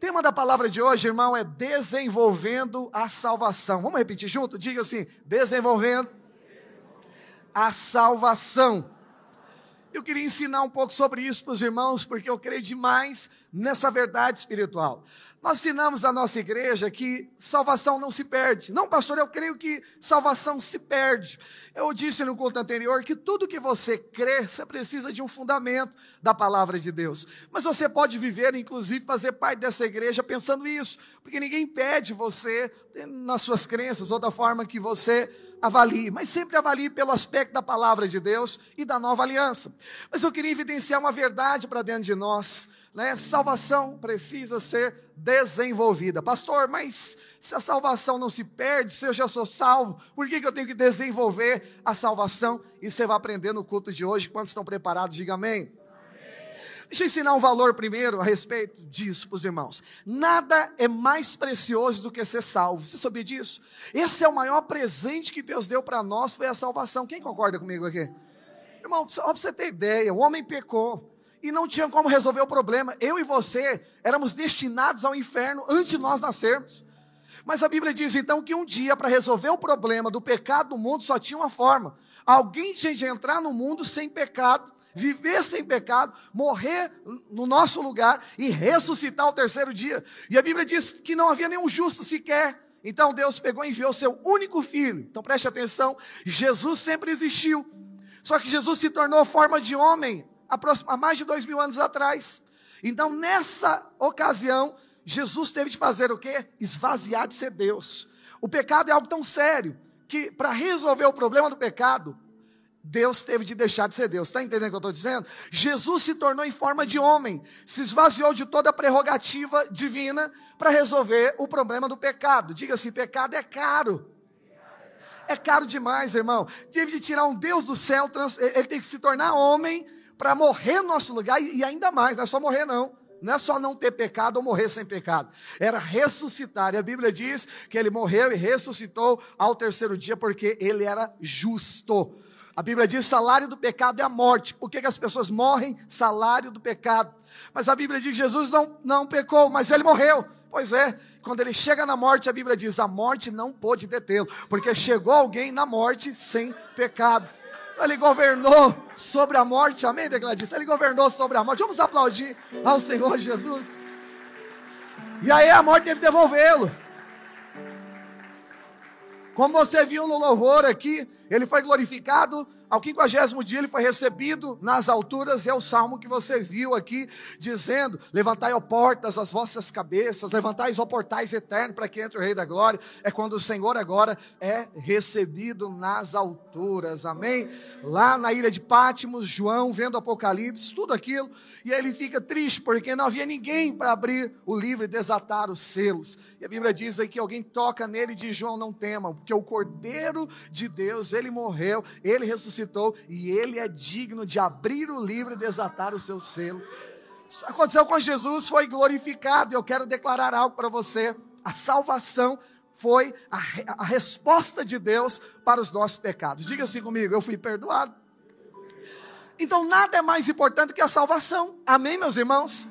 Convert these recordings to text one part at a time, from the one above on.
tema da palavra de hoje, irmão, é desenvolvendo a salvação. Vamos repetir junto? Diga assim: desenvolvendo a salvação. Eu queria ensinar um pouco sobre isso para os irmãos, porque eu creio demais nessa verdade espiritual. Nós ensinamos na nossa igreja que salvação não se perde. Não, pastor, eu creio que salvação se perde. Eu disse no culto anterior que tudo que você crê, você precisa de um fundamento da palavra de Deus. Mas você pode viver, inclusive, fazer parte dessa igreja pensando isso, porque ninguém pede você nas suas crenças ou da forma que você avalie, mas sempre avalie pelo aspecto da palavra de Deus e da nova aliança. Mas eu queria evidenciar uma verdade para dentro de nós né? Salvação precisa ser desenvolvida. Pastor, mas se a salvação não se perde, se eu já sou salvo, por que, que eu tenho que desenvolver a salvação? E você vai aprender no culto de hoje. Quantos estão preparados? Diga amém. Deixa eu ensinar um valor primeiro a respeito disso para os irmãos. Nada é mais precioso do que ser salvo. Você sabia disso? Esse é o maior presente que Deus deu para nós, foi a salvação. Quem concorda comigo aqui? Irmão, só para você ter ideia, o homem pecou e não tinha como resolver o problema. Eu e você éramos destinados ao inferno antes de nós nascermos. Mas a Bíblia diz então que um dia, para resolver o problema do pecado do mundo, só tinha uma forma: alguém tinha de entrar no mundo sem pecado, viver sem pecado, morrer no nosso lugar e ressuscitar ao terceiro dia. E a Bíblia diz que não havia nenhum justo sequer. Então Deus pegou e enviou seu único filho. Então preste atenção: Jesus sempre existiu. Só que Jesus se tornou forma de homem há mais de dois mil anos atrás. Então, nessa ocasião, Jesus teve de fazer o quê? Esvaziar de ser Deus. O pecado é algo tão sério que, para resolver o problema do pecado, Deus teve de deixar de ser Deus. Está entendendo o que eu estou dizendo? Jesus se tornou em forma de homem, se esvaziou de toda a prerrogativa divina para resolver o problema do pecado. Diga assim: pecado é caro. É caro demais, irmão. Teve de tirar um Deus do céu, ele teve que se tornar homem para morrer no nosso lugar e ainda mais, não é só morrer não. Não é só não ter pecado ou morrer sem pecado. Era ressuscitar. E a Bíblia diz que ele morreu e ressuscitou ao terceiro dia porque ele era justo. A Bíblia diz: salário do pecado é a morte. Por que, que as pessoas morrem? Salário do pecado. Mas a Bíblia diz que Jesus não, não pecou, mas ele morreu. Pois é, quando ele chega na morte, a Bíblia diz: a morte não pôde detê-lo, porque chegou alguém na morte sem pecado. Ele governou sobre a morte, amém, Degladice? Ele governou sobre a morte. Vamos aplaudir ao Senhor Jesus. E aí a morte teve que devolvê-lo. Como você viu no louvor aqui, ele foi glorificado ao quinquagésimo dia ele foi recebido nas alturas, e é o salmo que você viu aqui, dizendo: Levantai, ó portas, as vossas cabeças, levantai, ó portais eternos, para que entre o Rei da Glória. É quando o Senhor agora é recebido nas alturas, amém? Lá na ilha de Pátimos, João vendo Apocalipse, tudo aquilo, e ele fica triste, porque não havia ninguém para abrir o livro e desatar os selos. E a Bíblia diz aí que alguém toca nele e diz: João, não tema, porque o Cordeiro de Deus, ele morreu, ele ressuscitou ressuscitou e ele é digno de abrir o livro e desatar o seu selo. Isso aconteceu com Jesus, foi glorificado. Eu quero declarar algo para você: a salvação foi a, a resposta de Deus para os nossos pecados. Diga assim comigo: eu fui perdoado. Então nada é mais importante que a salvação. Amém, meus irmãos?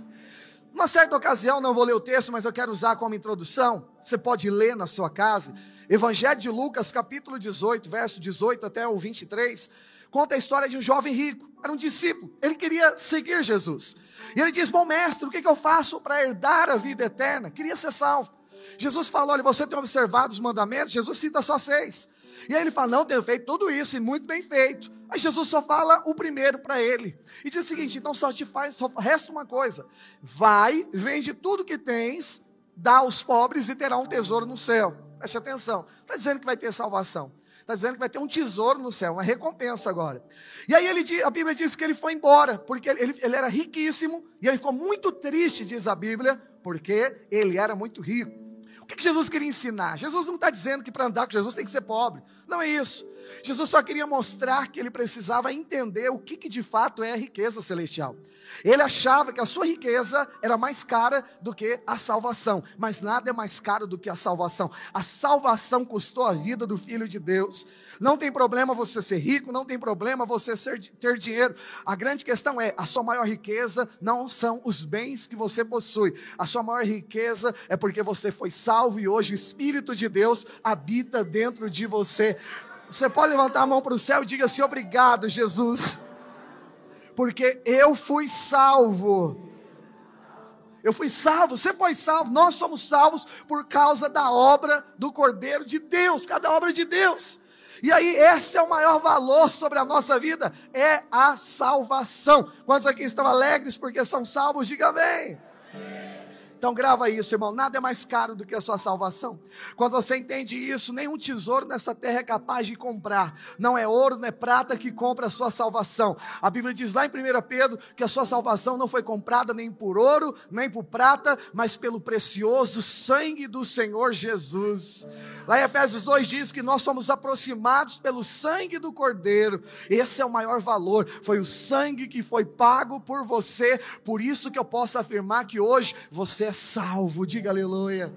Uma certa ocasião, não vou ler o texto, mas eu quero usar como introdução. Você pode ler na sua casa. Evangelho de Lucas, capítulo 18, verso 18 até o 23, conta a história de um jovem rico, era um discípulo, ele queria seguir Jesus. E ele diz: Bom mestre, o que, eu faço para herdar a vida eterna? Queria ser salvo. Jesus falou: Olha, você tem observado os mandamentos? Jesus cita só seis. E aí ele fala: Não, tenho feito tudo isso e muito bem feito. Aí Jesus só fala o primeiro para ele. E diz o seguinte: Então só te faz, só resta uma coisa: vai, vende tudo que tens, dá aos pobres e terá um tesouro no céu. Preste atenção. Está dizendo que vai ter salvação. Está dizendo que vai ter um tesouro no céu, uma recompensa agora. E aí ele, a Bíblia diz que ele foi embora, porque ele, ele era riquíssimo, e ele ficou muito triste, diz a Bíblia, porque ele era muito rico. O que, que Jesus queria ensinar? Jesus não está dizendo que para andar com Jesus tem que ser pobre. Não é isso. Jesus só queria mostrar que ele precisava entender o que, que de fato é a riqueza celestial. Ele achava que a sua riqueza era mais cara do que a salvação, mas nada é mais caro do que a salvação. A salvação custou a vida do Filho de Deus. Não tem problema você ser rico, não tem problema você ser, ter dinheiro. A grande questão é: a sua maior riqueza não são os bens que você possui, a sua maior riqueza é porque você foi salvo e hoje o Espírito de Deus habita dentro de você. Você pode levantar a mão para o céu e diga assim: obrigado, Jesus porque eu fui salvo. Eu fui salvo, você foi salvo, nós somos salvos por causa da obra do Cordeiro de Deus, por causa da obra de Deus. E aí, esse é o maior valor sobre a nossa vida, é a salvação. Quantos aqui estão alegres porque são salvos? Diga amém. Então grava isso, irmão. Nada é mais caro do que a sua salvação. Quando você entende isso, nenhum tesouro nessa terra é capaz de comprar. Não é ouro, não é prata que compra a sua salvação. A Bíblia diz lá em 1 Pedro que a sua salvação não foi comprada nem por ouro, nem por prata, mas pelo precioso sangue do Senhor Jesus. Lá em Efésios 2 diz que nós somos aproximados pelo sangue do Cordeiro. Esse é o maior valor. Foi o sangue que foi pago por você. Por isso que eu posso afirmar que hoje você é salvo, diga aleluia.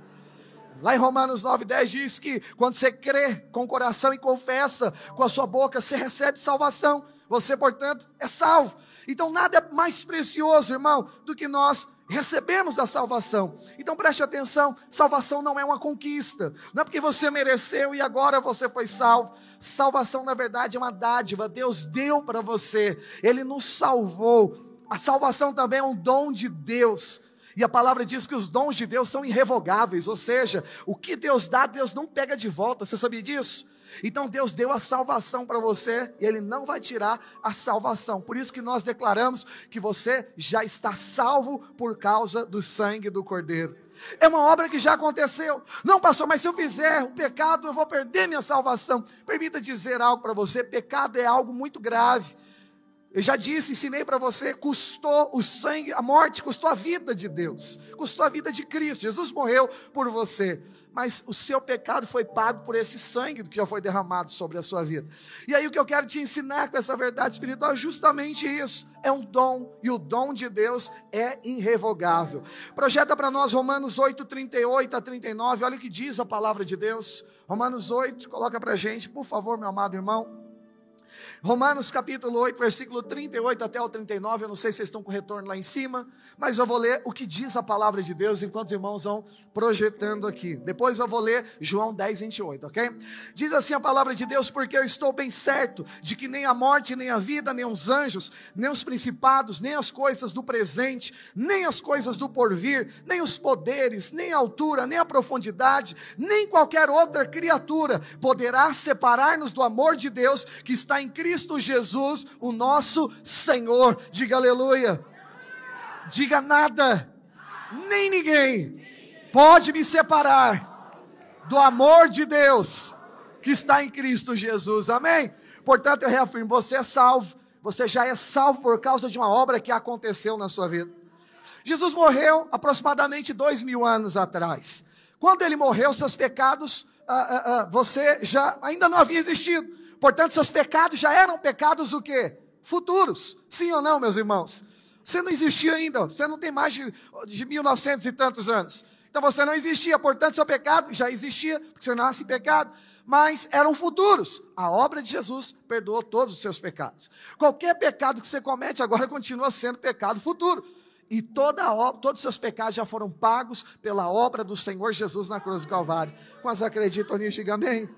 Lá em Romanos 9,10 diz que quando você crê com o coração e confessa com a sua boca, você recebe salvação. Você, portanto, é salvo. Então nada é mais precioso, irmão, do que nós recebemos a salvação. Então preste atenção: salvação não é uma conquista, não é porque você mereceu e agora você foi salvo. Salvação, na verdade, é uma dádiva, Deus deu para você, Ele nos salvou. A salvação também é um dom de Deus. E a palavra diz que os dons de Deus são irrevogáveis, ou seja, o que Deus dá, Deus não pega de volta. Você sabia disso? Então Deus deu a salvação para você e Ele não vai tirar a salvação. Por isso que nós declaramos que você já está salvo por causa do sangue do Cordeiro. É uma obra que já aconteceu. Não, pastor, mas se eu fizer um pecado, eu vou perder minha salvação. Permita dizer algo para você: pecado é algo muito grave. Eu já disse, ensinei para você, custou o sangue, a morte custou a vida de Deus, custou a vida de Cristo. Jesus morreu por você, mas o seu pecado foi pago por esse sangue que já foi derramado sobre a sua vida. E aí o que eu quero te ensinar com essa verdade espiritual é justamente isso. É um dom, e o dom de Deus é irrevogável. Projeta para nós Romanos 8, 38 a 39, olha o que diz a palavra de Deus. Romanos 8, coloca para gente, por favor, meu amado irmão. Romanos capítulo 8, versículo 38 até o 39, eu não sei se vocês estão com retorno lá em cima, mas eu vou ler o que diz a palavra de Deus enquanto os irmãos vão projetando aqui. Depois eu vou ler João 10, 28, ok? Diz assim a palavra de Deus, porque eu estou bem certo de que nem a morte, nem a vida, nem os anjos, nem os principados, nem as coisas do presente, nem as coisas do porvir, nem os poderes, nem a altura, nem a profundidade, nem qualquer outra criatura poderá separar-nos do amor de Deus que está em Cristo Cristo Jesus, o nosso Senhor. Diga aleluia. Diga nada, nem ninguém pode me separar do amor de Deus que está em Cristo Jesus. Amém? Portanto, eu reafirmo: você é salvo, você já é salvo por causa de uma obra que aconteceu na sua vida. Jesus morreu aproximadamente dois mil anos atrás. Quando ele morreu, seus pecados, ah, ah, ah, você já ainda não havia existido. Portanto, seus pecados já eram pecados o quê? Futuros. Sim ou não, meus irmãos? Você não existia ainda, você não tem mais de, de 1900 e tantos anos. Então você não existia, portanto, seu pecado já existia, porque você nasce em pecado mas eram futuros. A obra de Jesus perdoou todos os seus pecados. Qualquer pecado que você comete agora continua sendo pecado futuro. E toda a, todos os seus pecados já foram pagos pela obra do Senhor Jesus na cruz do Calvário. Quantos acreditam nisso? Diga amém.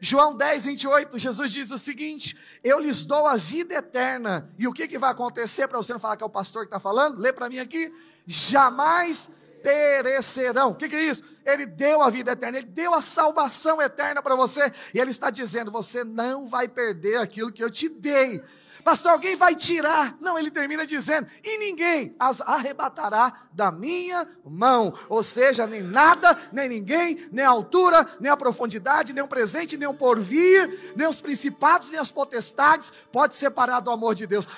João 10, 28, Jesus diz o seguinte: Eu lhes dou a vida eterna. E o que, que vai acontecer para você não falar que é o pastor que está falando? Lê para mim aqui: jamais perecerão. O que, que é isso? Ele deu a vida eterna, ele deu a salvação eterna para você. E ele está dizendo: você não vai perder aquilo que eu te dei. Pastor, alguém vai tirar. Não, ele termina dizendo: e ninguém as arrebatará da minha mão. Ou seja, nem nada, nem ninguém, nem a altura, nem a profundidade, nem o presente, nem o porvir, nem os principados, nem as potestades pode separar do amor de Deus.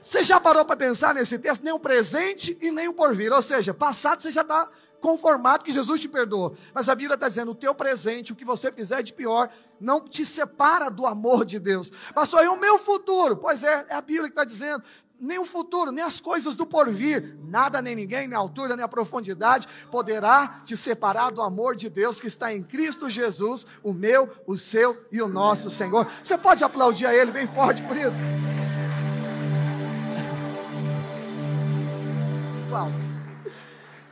Você já parou para pensar nesse texto? Nem o presente e nem o porvir. Ou seja, passado você já está conformado que Jesus te perdoou. Mas a Bíblia está dizendo: o teu presente, o que você fizer de pior, não te separa do amor de Deus. Pastor, e o meu futuro? Pois é, é a Bíblia que está dizendo nem o futuro, nem as coisas do porvir, nada nem ninguém, nem a altura, nem a profundidade, poderá te separar do amor de Deus que está em Cristo Jesus, o meu, o seu e o nosso Senhor. Você pode aplaudir a Ele bem forte por isso?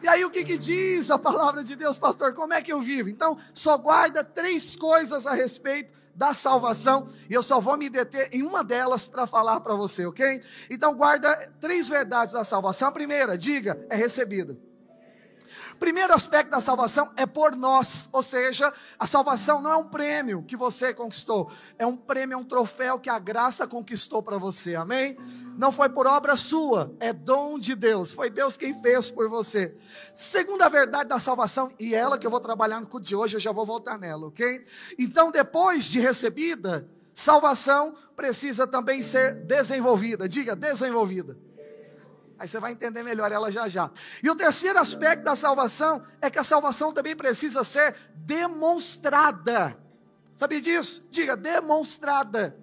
E aí o que, que diz a palavra de Deus, pastor? Como é que eu vivo? Então, só guarda três coisas a respeito da salvação, e eu só vou me deter em uma delas para falar para você, ok? Então guarda três verdades da salvação. A primeira, diga, é recebida. Primeiro aspecto da salvação é por nós, ou seja, a salvação não é um prêmio que você conquistou, é um prêmio, é um troféu que a graça conquistou para você, amém? Não foi por obra sua, é dom de Deus, foi Deus quem fez por você. Segunda verdade da salvação, e ela que eu vou trabalhar no culto de hoje, eu já vou voltar nela, ok? Então, depois de recebida, salvação precisa também ser desenvolvida, diga, desenvolvida. Aí você vai entender melhor ela já já. E o terceiro aspecto da salvação é que a salvação também precisa ser demonstrada. Sabia disso? Diga, demonstrada.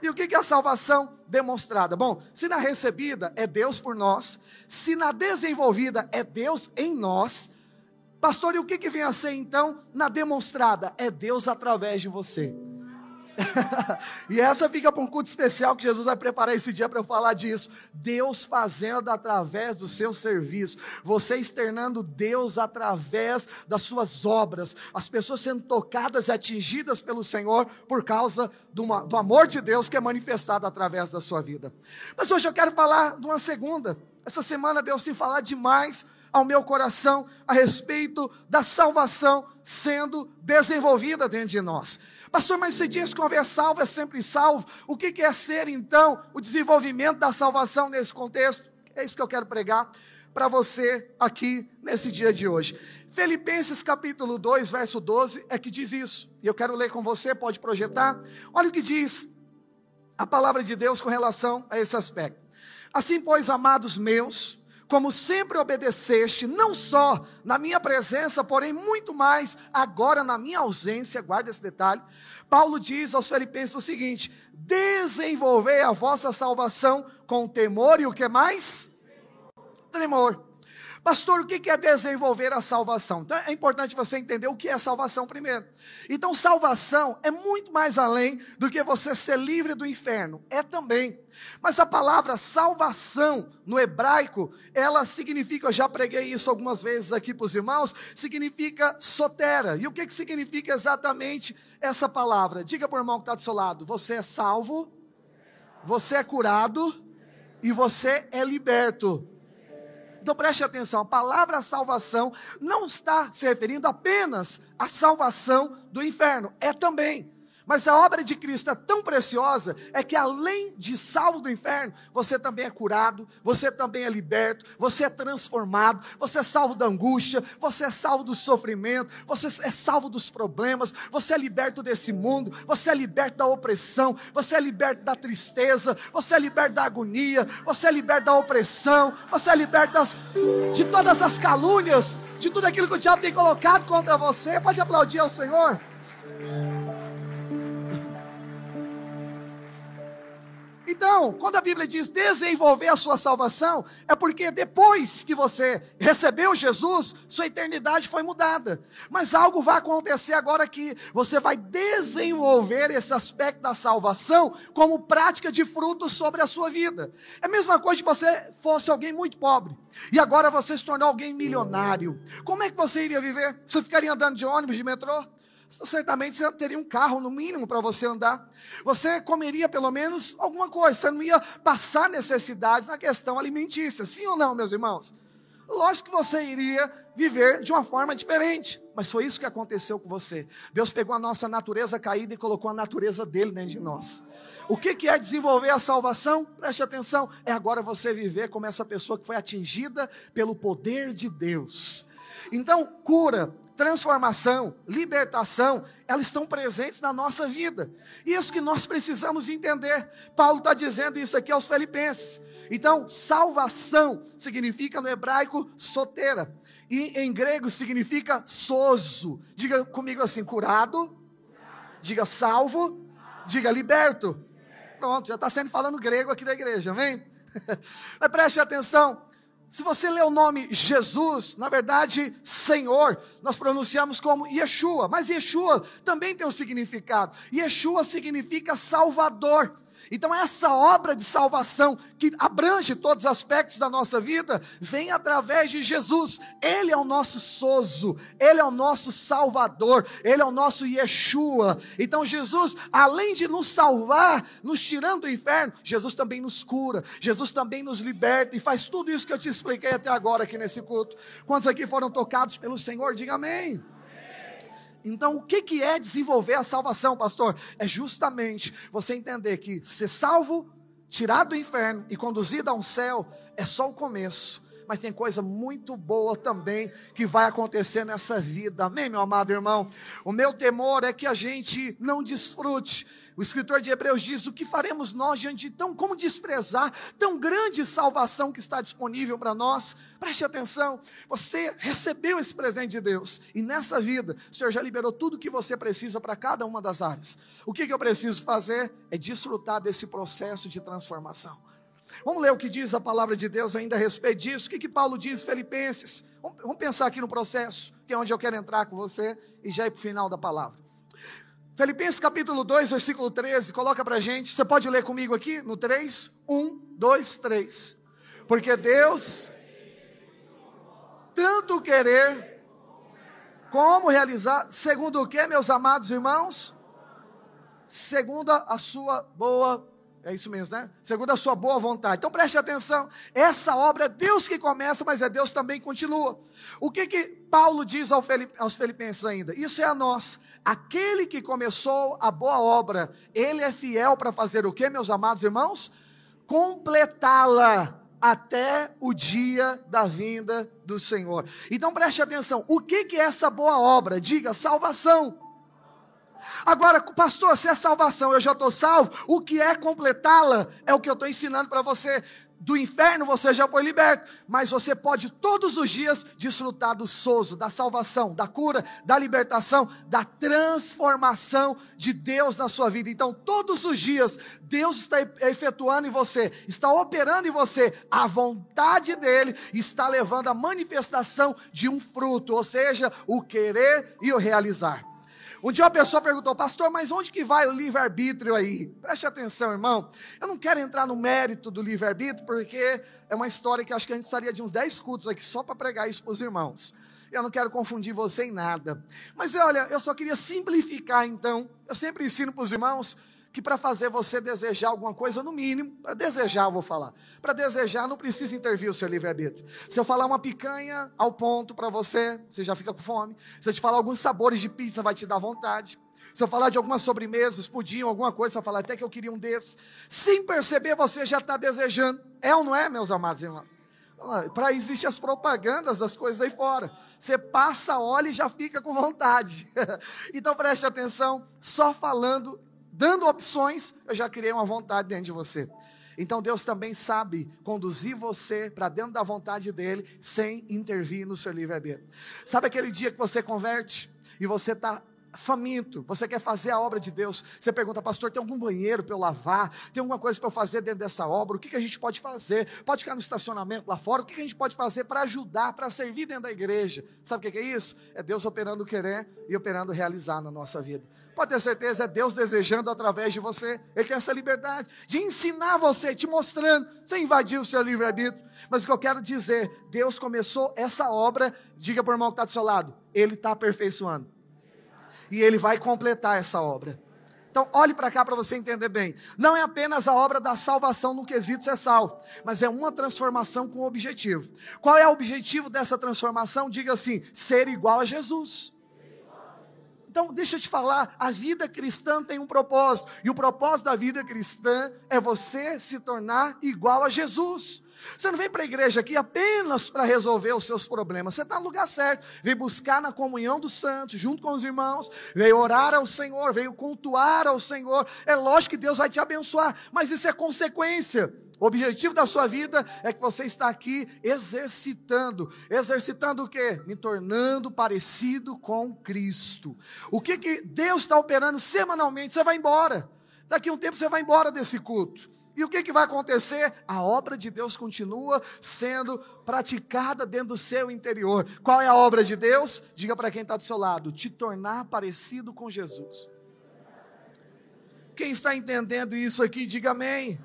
E o que é a salvação demonstrada? Bom, se na recebida é Deus por nós, se na desenvolvida é Deus em nós, pastor, e o que, que vem a ser então na demonstrada? É Deus através de você. e essa fica para um culto especial que Jesus vai preparar esse dia para eu falar disso. Deus fazendo através do seu serviço, você externando Deus através das suas obras, as pessoas sendo tocadas e atingidas pelo Senhor por causa do, do amor de Deus que é manifestado através da sua vida. Mas hoje eu quero falar de uma segunda. Essa semana Deus tem falado demais ao meu coração a respeito da salvação sendo desenvolvida dentro de nós. Pastor, mas você diz que uma salvo é sempre salvo. O que é ser, então, o desenvolvimento da salvação nesse contexto? É isso que eu quero pregar para você aqui nesse dia de hoje. Filipenses capítulo 2, verso 12, é que diz isso. E eu quero ler com você, pode projetar. Olha o que diz a palavra de Deus com relação a esse aspecto. Assim, pois, amados meus, como sempre obedeceste, não só na minha presença, porém muito mais agora na minha ausência, guarda esse detalhe. Paulo diz aos Filipenses o seguinte: desenvolver a vossa salvação com temor e o que mais? Tremor. Pastor, o que é desenvolver a salvação? Então é importante você entender o que é salvação primeiro. Então, salvação é muito mais além do que você ser livre do inferno. É também. Mas a palavra salvação no hebraico, ela significa, eu já preguei isso algumas vezes aqui para os irmãos, significa sotera. E o que, que significa exatamente essa palavra? Diga para o irmão que está do seu lado: você é salvo, você é curado e você é liberto. Então preste atenção, a palavra salvação não está se referindo apenas à salvação do inferno, é também mas a obra de Cristo é tão preciosa, é que além de salvo do inferno, você também é curado, você também é liberto, você é transformado, você é salvo da angústia, você é salvo do sofrimento, você é salvo dos problemas, você é liberto desse mundo, você é liberto da opressão, você é liberto da tristeza, você é liberto da agonia, você é liberto da opressão, você é liberto das, de todas as calúnias, de tudo aquilo que o diabo tem colocado contra você. Pode aplaudir ao Senhor? Então, quando a Bíblia diz desenvolver a sua salvação, é porque depois que você recebeu Jesus, sua eternidade foi mudada. Mas algo vai acontecer agora que você vai desenvolver esse aspecto da salvação como prática de frutos sobre a sua vida. É a mesma coisa que você fosse alguém muito pobre e agora você se tornou alguém milionário. Como é que você iria viver? Você ficaria andando de ônibus, de metrô? Certamente você teria um carro, no mínimo, para você andar. Você comeria pelo menos alguma coisa. Você não ia passar necessidades na questão alimentícia. Sim ou não, meus irmãos? Lógico que você iria viver de uma forma diferente. Mas foi isso que aconteceu com você. Deus pegou a nossa natureza caída e colocou a natureza dele dentro de nós. O que, é desenvolver a salvação? Preste atenção. É agora você viver como essa pessoa que foi atingida pelo poder de Deus. Então, cura, transformação, libertação, elas estão presentes na nossa vida. Isso que nós precisamos entender. Paulo está dizendo isso aqui aos Filipenses. Então, salvação significa no hebraico sotera. E em grego significa sozo. Diga comigo assim: curado. Diga salvo. Diga liberto. Pronto, já está sendo falando grego aqui da igreja, amém? Mas preste atenção. Se você lê o nome Jesus, na verdade, Senhor, nós pronunciamos como Yeshua, mas Yeshua também tem um significado. Yeshua significa Salvador. Então, essa obra de salvação, que abrange todos os aspectos da nossa vida, vem através de Jesus. Ele é o nosso sozo, ele é o nosso salvador, ele é o nosso Yeshua. Então, Jesus, além de nos salvar, nos tirando do inferno, Jesus também nos cura, Jesus também nos liberta e faz tudo isso que eu te expliquei até agora aqui nesse culto. Quantos aqui foram tocados pelo Senhor? Diga amém. Então, o que, que é desenvolver a salvação, pastor? É justamente você entender que ser salvo, tirado do inferno e conduzido a um céu é só o começo. Mas tem coisa muito boa também que vai acontecer nessa vida. Amém, meu amado irmão? O meu temor é que a gente não desfrute o escritor de Hebreus diz: O que faremos nós diante de tão, como desprezar tão grande salvação que está disponível para nós? Preste atenção, você recebeu esse presente de Deus, e nessa vida, o Senhor já liberou tudo o que você precisa para cada uma das áreas. O que, que eu preciso fazer? É desfrutar desse processo de transformação. Vamos ler o que diz a palavra de Deus ainda a respeito disso. O que, que Paulo diz, Filipenses? Vamos, vamos pensar aqui no processo, que é onde eu quero entrar com você e já ir para o final da palavra. Filipenses capítulo 2, versículo 13, coloca para gente. Você pode ler comigo aqui no 3? 1, 2, 3. Porque Deus, tanto querer como realizar, segundo o que, meus amados irmãos? Segundo a sua boa, é isso mesmo, né? Segundo a sua boa vontade. Então preste atenção, essa obra é Deus que começa, mas é Deus também continua. O que que Paulo diz aos Filipenses ainda? Isso é a nós Aquele que começou a boa obra, ele é fiel para fazer o que, meus amados irmãos? Completá-la até o dia da vinda do Senhor. Então preste atenção: o que, que é essa boa obra? Diga, salvação. Agora, pastor, se é salvação, eu já estou salvo, o que é completá-la? É o que eu estou ensinando para você do inferno você já foi liberto, mas você pode todos os dias desfrutar do sozo, da salvação, da cura, da libertação, da transformação de Deus na sua vida. Então, todos os dias, Deus está efetuando em você, está operando em você, a vontade dele está levando a manifestação de um fruto, ou seja, o querer e o realizar. Um dia uma pessoa perguntou, pastor, mas onde que vai o livre-arbítrio aí? Preste atenção, irmão. Eu não quero entrar no mérito do livre-arbítrio, porque é uma história que acho que a gente precisaria de uns 10 cultos aqui só para pregar isso para os irmãos. Eu não quero confundir você em nada. Mas olha, eu só queria simplificar então. Eu sempre ensino para os irmãos que para fazer você desejar alguma coisa, no mínimo, para desejar, eu vou falar. Para desejar, não precisa intervir o seu livre-arbítrio. Se eu falar uma picanha ao ponto para você, você já fica com fome. Se eu te falar alguns sabores de pizza, vai te dar vontade. Se eu falar de algumas sobremesas, pudim, alguma coisa, você vai falar até que eu queria um desses. Sem perceber, você já está desejando. É ou não é, meus amados irmãos? Para existem as propagandas das coisas aí fora. Você passa, olha e já fica com vontade. então preste atenção, só falando dando opções, eu já criei uma vontade dentro de você. Então Deus também sabe conduzir você para dentro da vontade dele, sem intervir no seu livre-arbítrio. Sabe aquele dia que você converte e você está faminto, você quer fazer a obra de Deus, você pergunta, pastor, tem algum banheiro para eu lavar? Tem alguma coisa para eu fazer dentro dessa obra? O que, que a gente pode fazer? Pode ficar no estacionamento lá fora? O que, que a gente pode fazer para ajudar, para servir dentro da igreja? Sabe o que, que é isso? É Deus operando o querer e operando realizar na nossa vida. Pode ter certeza, é Deus desejando através de você. Ele tem essa liberdade de ensinar você, te mostrando, sem invadir o seu livre-arbítrio. Mas o que eu quero dizer, Deus começou essa obra, diga para o irmão que está do seu lado, Ele está aperfeiçoando. E Ele vai completar essa obra. Então, olhe para cá para você entender bem. Não é apenas a obra da salvação no quesito ser salvo, mas é uma transformação com objetivo. Qual é o objetivo dessa transformação? Diga assim: ser igual a Jesus. Então, deixa eu te falar, a vida cristã tem um propósito, e o propósito da vida cristã é você se tornar igual a Jesus. Você não vem para a igreja aqui apenas para resolver os seus problemas. Você está no lugar certo. Veio buscar na comunhão dos santos, junto com os irmãos. Veio orar ao Senhor, veio cultuar ao Senhor. É lógico que Deus vai te abençoar, mas isso é consequência. O objetivo da sua vida é que você está aqui exercitando. Exercitando o quê? Me tornando parecido com Cristo. O que, que Deus está operando semanalmente? Você vai embora. Daqui a um tempo você vai embora desse culto. E o que, que vai acontecer? A obra de Deus continua sendo praticada dentro do seu interior. Qual é a obra de Deus? Diga para quem está do seu lado: te tornar parecido com Jesus. Quem está entendendo isso aqui, diga amém.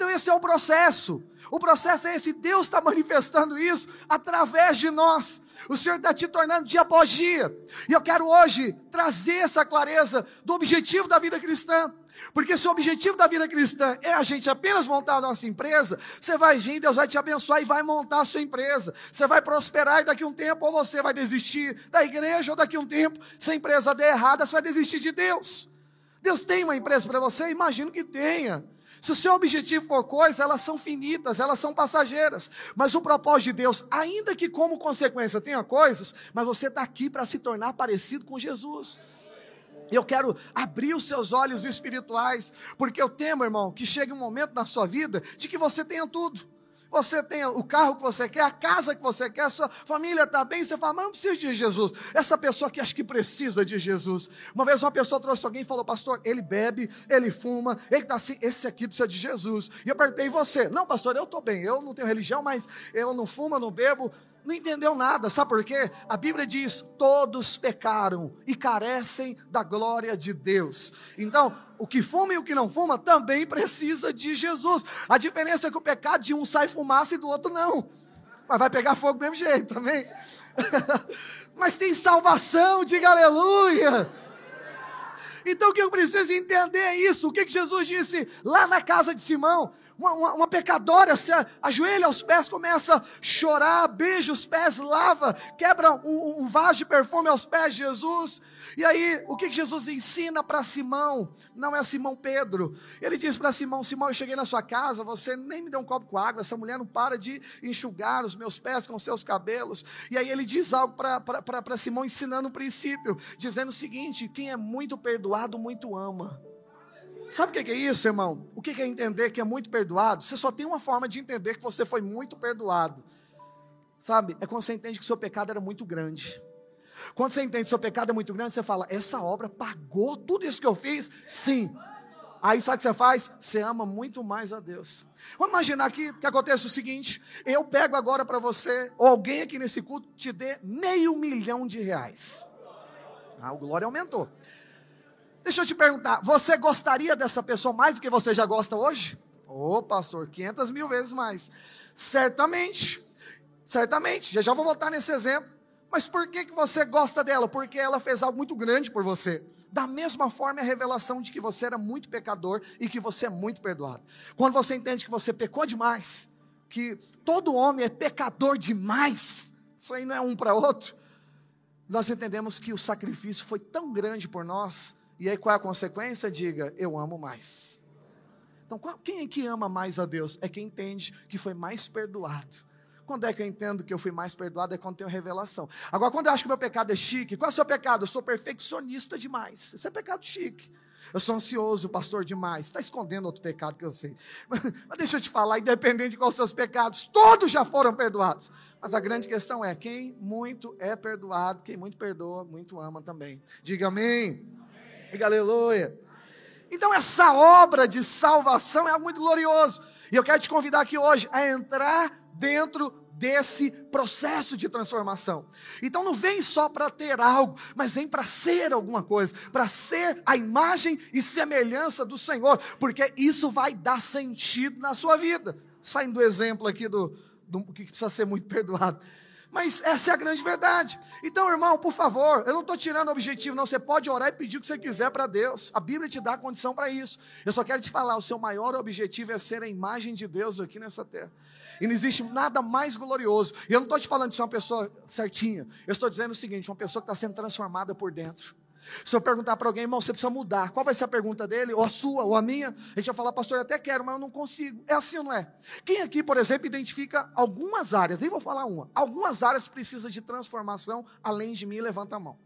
Então, esse é o processo. O processo é esse: Deus está manifestando isso através de nós. O Senhor está te tornando dia após dia. E eu quero hoje trazer essa clareza do objetivo da vida cristã. Porque se o objetivo da vida cristã é a gente apenas montar a nossa empresa, você vai vir, Deus vai te abençoar e vai montar a sua empresa. Você vai prosperar e daqui a um tempo ou você vai desistir da igreja, ou daqui a um tempo, se a empresa der errada, você vai desistir de Deus. Deus tem uma empresa para você? Imagino que tenha. Se o seu objetivo for coisa, elas são finitas, elas são passageiras. Mas o propósito de Deus, ainda que como consequência tenha coisas, mas você está aqui para se tornar parecido com Jesus. Eu quero abrir os seus olhos espirituais, porque eu temo, irmão, que chegue um momento na sua vida de que você tenha tudo você tem o carro que você quer, a casa que você quer, a sua família está bem, você fala, mas não precisa de Jesus. Essa pessoa que acha que precisa de Jesus. Uma vez uma pessoa trouxe alguém e falou, pastor, ele bebe, ele fuma, ele está assim, esse aqui precisa de Jesus. E eu perguntei, você? Não, pastor, eu estou bem, eu não tenho religião, mas eu não fumo, não bebo. Não entendeu nada, sabe por quê? A Bíblia diz: todos pecaram e carecem da glória de Deus. Então, o que fuma e o que não fuma também precisa de Jesus. A diferença é que o pecado de um sai fumaça e do outro não. Mas vai pegar fogo do mesmo jeito também. Mas tem salvação, diga aleluia. Então o que eu preciso entender é isso. O que, que Jesus disse lá na casa de Simão? Uma, uma, pecadora se ajoelha aos pés, começa a chorar, beija os pés, lava, quebra um, um vaso de perfume aos pés de Jesus. E aí, o que Jesus ensina para Simão? Não é Simão Pedro. Ele diz para Simão: Simão, eu cheguei na sua casa, você nem me deu um copo com água, essa mulher não para de enxugar os meus pés com seus cabelos. E aí ele diz algo para Simão, ensinando um princípio, dizendo o seguinte: quem é muito perdoado, muito ama. Sabe o que é isso, irmão? O que é entender que é muito perdoado? Você só tem uma forma de entender que você foi muito perdoado. Sabe? É quando você entende que o seu pecado era muito grande. Quando você entende que o seu pecado é muito grande, você fala: essa obra pagou tudo isso que eu fiz? Sim. Aí sabe o que você faz? Você ama muito mais a Deus. Vamos imaginar aqui que acontece o seguinte: eu pego agora para você, ou alguém aqui nesse culto, te dê meio milhão de reais. Ah, o glória aumentou. Deixa eu te perguntar, você gostaria dessa pessoa mais do que você já gosta hoje? Ô oh, pastor, 500 mil vezes mais. Certamente, certamente, já já vou voltar nesse exemplo. Mas por que, que você gosta dela? Porque ela fez algo muito grande por você. Da mesma forma, é a revelação de que você era muito pecador e que você é muito perdoado. Quando você entende que você pecou demais, que todo homem é pecador demais, isso aí não é um para outro, nós entendemos que o sacrifício foi tão grande por nós e aí qual é a consequência? Diga, eu amo mais. Então, quem é que ama mais a Deus? É quem entende que foi mais perdoado. Quando é que eu entendo que eu fui mais perdoado? É quando tenho revelação. Agora, quando eu acho que meu pecado é chique, qual é o seu pecado? Eu sou perfeccionista demais. Isso é pecado chique. Eu sou ansioso, pastor, demais. Está escondendo outro pecado que eu sei. Mas deixa eu te falar, independente de quais seus pecados, todos já foram perdoados. Mas a grande questão é: quem muito é perdoado, quem muito perdoa, muito ama também. Diga amém. Diga aleluia. Então, essa obra de salvação é algo muito glorioso. E eu quero te convidar aqui hoje a entrar dentro desse processo de transformação. Então não vem só para ter algo, mas vem para ser alguma coisa, para ser a imagem e semelhança do Senhor, porque isso vai dar sentido na sua vida. Saindo do exemplo aqui do, do que precisa ser muito perdoado. Mas essa é a grande verdade. Então, irmão, por favor, eu não estou tirando o objetivo, não. Você pode orar e pedir o que você quiser para Deus. A Bíblia te dá a condição para isso. Eu só quero te falar: o seu maior objetivo é ser a imagem de Deus aqui nessa terra. E não existe nada mais glorioso. E eu não estou te falando de ser uma pessoa certinha. Eu estou dizendo o seguinte: uma pessoa que está sendo transformada por dentro. Se eu perguntar para alguém, irmão, você precisa mudar, qual vai ser a pergunta dele? Ou a sua, ou a minha? A gente vai falar, pastor, eu até quero, mas eu não consigo. É assim ou não é? Quem aqui, por exemplo, identifica algumas áreas, nem vou falar uma, algumas áreas precisam de transformação, além de mim, levanta a mão.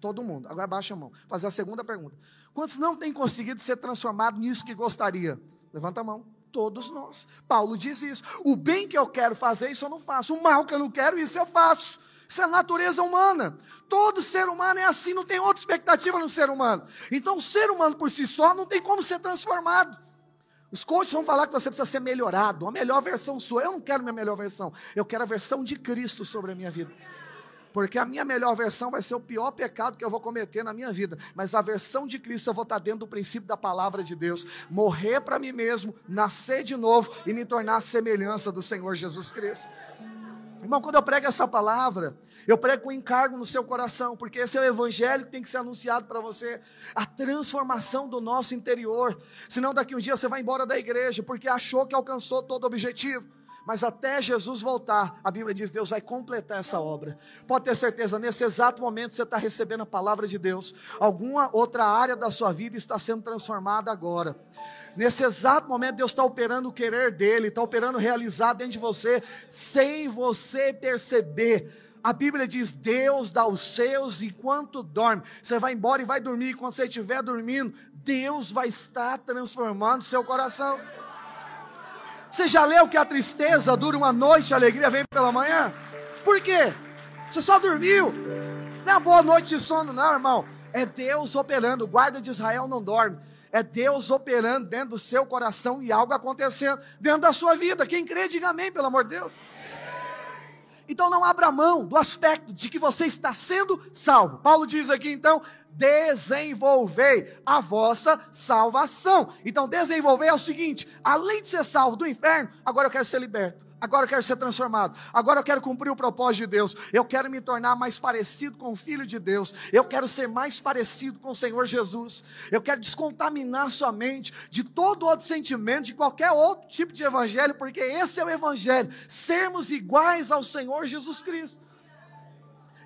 Todo mundo. Agora baixa a mão. Fazer a segunda pergunta. Quantos não têm conseguido ser transformado nisso que gostaria? Levanta a mão. Todos nós. Paulo diz isso. O bem que eu quero fazer, isso eu não faço. O mal que eu não quero, isso eu faço. Isso é a natureza humana. Todo ser humano é assim, não tem outra expectativa no ser humano. Então, o ser humano por si só não tem como ser transformado. Os coaches vão falar que você precisa ser melhorado, a melhor versão sua. Eu não quero minha melhor versão, eu quero a versão de Cristo sobre a minha vida. Porque a minha melhor versão vai ser o pior pecado que eu vou cometer na minha vida. Mas a versão de Cristo eu vou estar dentro do princípio da palavra de Deus. Morrer para mim mesmo, nascer de novo e me tornar a semelhança do Senhor Jesus Cristo. Irmão, quando eu prego essa palavra, eu prego com encargo no seu coração, porque esse é o evangelho que tem que ser anunciado para você, a transformação do nosso interior. Senão daqui um dia você vai embora da igreja porque achou que alcançou todo o objetivo. Mas até Jesus voltar, a Bíblia diz: Deus vai completar essa obra. Pode ter certeza, nesse exato momento você está recebendo a palavra de Deus. Alguma outra área da sua vida está sendo transformada agora. Nesse exato momento, Deus está operando o querer dele, está operando realizar dentro de você, sem você perceber. A Bíblia diz: Deus dá os seus enquanto dorme. Você vai embora e vai dormir. Quando você estiver dormindo, Deus vai estar transformando seu coração. Você já leu que a tristeza dura uma noite, a alegria vem pela manhã? Por quê? Você só dormiu. Não é boa noite de sono, não, irmão. É Deus operando. O guarda de Israel não dorme. É Deus operando dentro do seu coração e algo acontecendo dentro da sua vida. Quem crê, diga amém, pelo amor de Deus. Então não abra mão do aspecto de que você está sendo salvo. Paulo diz aqui então: desenvolvei a vossa salvação. Então, desenvolver é o seguinte: além de ser salvo do inferno, agora eu quero ser liberto. Agora eu quero ser transformado. Agora eu quero cumprir o propósito de Deus. Eu quero me tornar mais parecido com o Filho de Deus. Eu quero ser mais parecido com o Senhor Jesus. Eu quero descontaminar sua mente de todo outro sentimento, de qualquer outro tipo de evangelho, porque esse é o evangelho. Sermos iguais ao Senhor Jesus Cristo.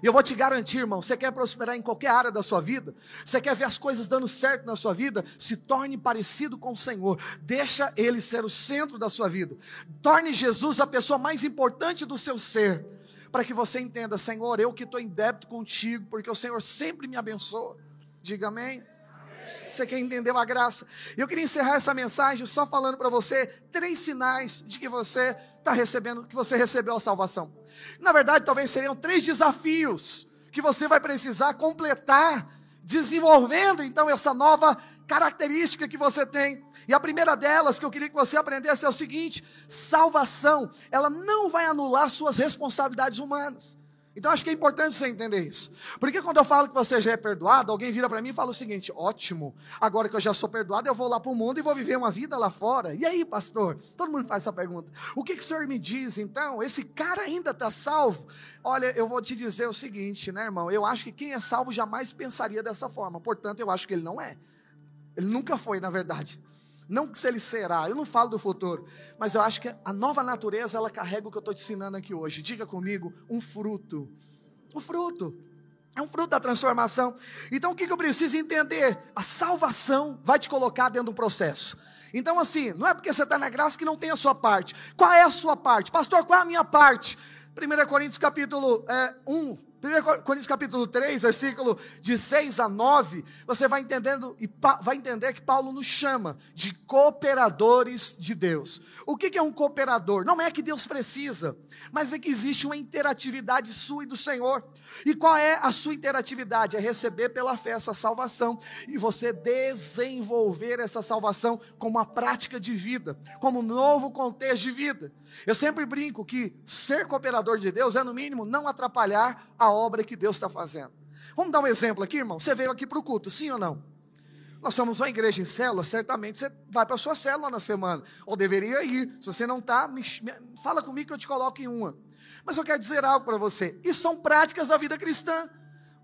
E eu vou te garantir, irmão, você quer prosperar em qualquer área da sua vida? Você quer ver as coisas dando certo na sua vida? Se torne parecido com o Senhor. Deixa Ele ser o centro da sua vida. Torne Jesus a pessoa mais importante do seu ser. Para que você entenda, Senhor, eu que estou em débito contigo, porque o Senhor sempre me abençoa. Diga amém. Você quer entender a graça? Eu queria encerrar essa mensagem só falando para você três sinais de que você está recebendo, que você recebeu a salvação. Na verdade, talvez seriam três desafios que você vai precisar completar, desenvolvendo então essa nova característica que você tem. E a primeira delas que eu queria que você aprendesse é o seguinte: salvação, ela não vai anular suas responsabilidades humanas. Então acho que é importante você entender isso. Porque quando eu falo que você já é perdoado, alguém vira para mim e fala o seguinte: ótimo, agora que eu já sou perdoado, eu vou lá para o mundo e vou viver uma vida lá fora. E aí, pastor? Todo mundo faz essa pergunta. O que, que o senhor me diz então? Esse cara ainda está salvo? Olha, eu vou te dizer o seguinte, né, irmão? Eu acho que quem é salvo jamais pensaria dessa forma. Portanto, eu acho que ele não é. Ele nunca foi, na verdade. Não que se ele será, eu não falo do futuro, mas eu acho que a nova natureza ela carrega o que eu estou te ensinando aqui hoje. Diga comigo, um fruto. Um fruto. É um fruto da transformação. Então o que, que eu preciso entender? A salvação vai te colocar dentro do processo. Então, assim, não é porque você está na graça que não tem a sua parte. Qual é a sua parte? Pastor, qual é a minha parte? 1 Coríntios capítulo é, 1, 1 Coríntios capítulo 3, versículo de 6 a 9, você vai entendendo e vai entender que Paulo nos chama de cooperadores de Deus. O que é um cooperador? Não é que Deus precisa, mas é que existe uma interatividade sua e do Senhor. E qual é a sua interatividade? É receber pela fé essa salvação e você desenvolver essa salvação como uma prática de vida, como um novo contexto de vida. Eu sempre brinco que ser cooperador de Deus é, no mínimo, não atrapalhar a obra que Deus está fazendo. Vamos dar um exemplo aqui, irmão? Você veio aqui para o culto, sim ou não? Nós somos uma igreja em célula, certamente você vai para a sua célula na semana, ou deveria ir. Se você não está, fala comigo que eu te coloco em uma. Mas eu quero dizer algo para você: isso são práticas da vida cristã.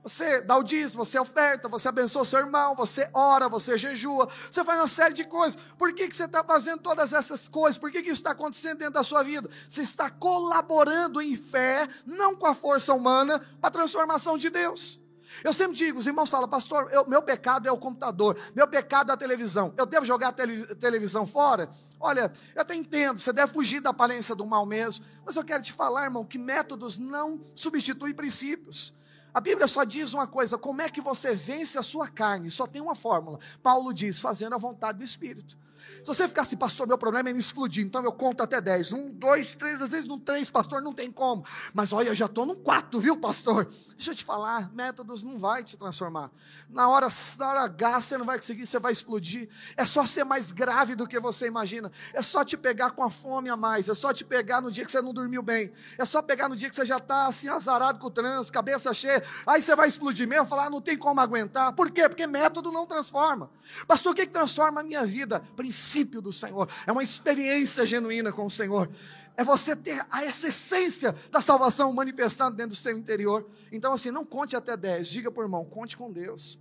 Você dá o dízimo, você oferta, você abençoa seu irmão, você ora, você jejua, você faz uma série de coisas. Por que, que você está fazendo todas essas coisas? Por que, que isso está acontecendo dentro da sua vida? Você está colaborando em fé, não com a força humana, para a transformação de Deus. Eu sempre digo, os irmãos falam, pastor, eu, meu pecado é o computador, meu pecado é a televisão. Eu devo jogar a tele, televisão fora? Olha, eu até entendo, você deve fugir da aparência do mal mesmo, mas eu quero te falar, irmão, que métodos não substituem princípios. A Bíblia só diz uma coisa: como é que você vence a sua carne? Só tem uma fórmula. Paulo diz: fazendo a vontade do Espírito. Se você ficar assim, pastor, meu problema é me explodir, então eu conto até 10. Um, dois, três, às vezes no três, pastor, não tem como. Mas olha, eu já estou no quatro, viu, pastor? Deixa eu te falar, métodos não vai te transformar. Na hora, na hora H, você não vai conseguir, você vai explodir. É só ser mais grave do que você imagina. É só te pegar com a fome a mais. É só te pegar no dia que você não dormiu bem. É só pegar no dia que você já está assim, azarado com o trânsito, cabeça cheia. Aí você vai explodir mesmo, falar, ah, não tem como aguentar. Por quê? Porque método não transforma. Pastor, o que, que transforma a minha vida? Princípio do Senhor. É uma experiência genuína com o Senhor. É você ter a essência da salvação manifestando dentro do seu interior. Então, assim, não conte até 10. Diga o irmão, conte com Deus.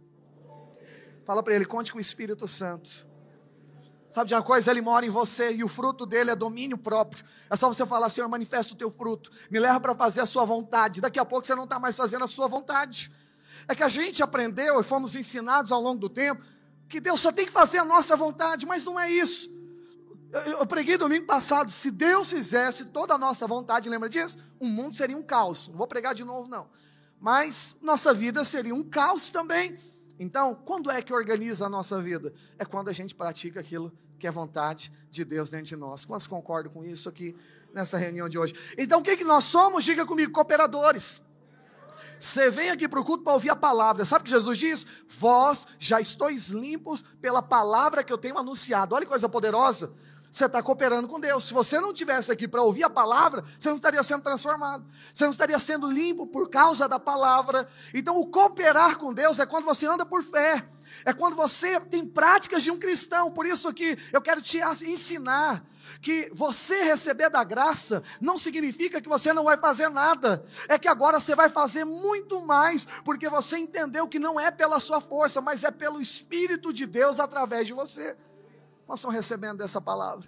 Fala para ele, conte com o Espírito Santo. Sabe de uma coisa? Ele mora em você e o fruto dele é domínio próprio. É só você falar, Senhor, manifesta o teu fruto. Me leva para fazer a sua vontade. Daqui a pouco você não está mais fazendo a sua vontade. É que a gente aprendeu e fomos ensinados ao longo do tempo que Deus só tem que fazer a nossa vontade, mas não é isso. Eu, eu, preguei domingo passado, se Deus fizesse toda a nossa vontade, lembra disso? O mundo seria um caos. Não vou pregar de novo, não. Mas nossa vida seria um caos também. Então, quando é que organiza a nossa vida? É quando a gente pratica aquilo que é vontade de Deus dentro de nós. Quantos concordam com isso aqui nessa reunião de hoje? Então, o que, que nós somos? Diga comigo, cooperadores. Você vem aqui para o culto para ouvir a palavra. Sabe o que Jesus diz? Vós já estáis limpos pela palavra que eu tenho anunciado. Olha que coisa poderosa. Você está cooperando com Deus. Se você não tivesse aqui para ouvir a palavra, você não estaria sendo transformado. Você não estaria sendo limpo por causa da palavra. Então, o cooperar com Deus é quando você anda por fé. É quando você tem práticas de um cristão. Por isso que eu quero te ensinar que você receber da graça não significa que você não vai fazer nada, é que agora você vai fazer muito mais, porque você entendeu que não é pela sua força, mas é pelo Espírito de Deus através de você. Nós estamos recebendo dessa palavra.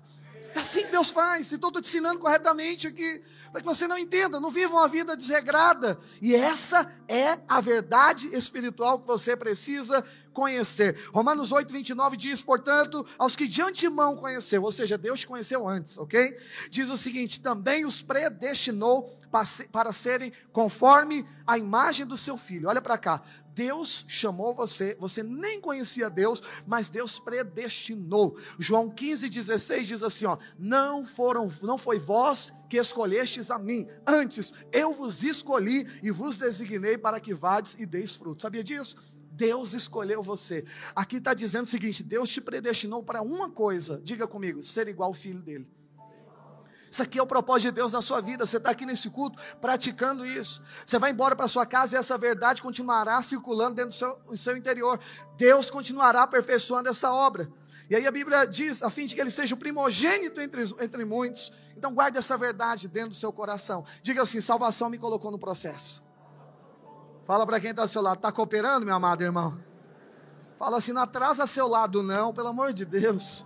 É assim que Deus faz, então estou te ensinando corretamente aqui para que você não entenda, não viva uma vida desregrada. E essa é a verdade espiritual que você precisa conhecer. Romanos 8, 29 diz, portanto, aos que de antemão conheceu, ou seja, Deus te conheceu antes, ok? Diz o seguinte: também os predestinou para serem conforme a imagem do seu filho. Olha para cá. Deus chamou você, você nem conhecia Deus, mas Deus predestinou. João 15, 16 diz assim: ó, não foram, não foi vós que escolhestes a mim, antes eu vos escolhi e vos designei para que vades e deis fruto. Sabia disso? Deus escolheu você. Aqui está dizendo o seguinte: Deus te predestinou para uma coisa, diga comigo, ser igual ao filho dele. Isso aqui é o propósito de Deus na sua vida. Você está aqui nesse culto praticando isso. Você vai embora para sua casa e essa verdade continuará circulando dentro do seu, do seu interior. Deus continuará aperfeiçoando essa obra. E aí a Bíblia diz, a fim de que ele seja o primogênito entre, entre muitos. Então guarde essa verdade dentro do seu coração. Diga assim: salvação me colocou no processo. Fala para quem está ao seu lado, está cooperando, meu amado irmão? Fala assim, não atrasa seu lado, não, pelo amor de Deus.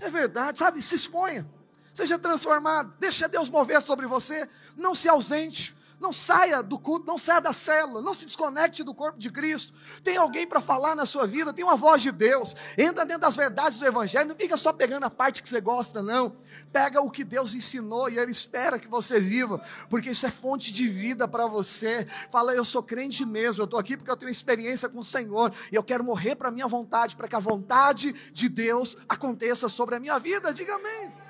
É verdade, sabe? Se exponha. Seja transformado, deixa Deus mover sobre você, não se ausente, não saia do culto, não saia da célula, não se desconecte do corpo de Cristo. Tem alguém para falar na sua vida, tem uma voz de Deus. Entra dentro das verdades do Evangelho, não fica só pegando a parte que você gosta, não. Pega o que Deus ensinou e Ele espera que você viva, porque isso é fonte de vida para você. Fala, eu sou crente mesmo, eu estou aqui porque eu tenho experiência com o Senhor e eu quero morrer para a minha vontade, para que a vontade de Deus aconteça sobre a minha vida. Diga amém.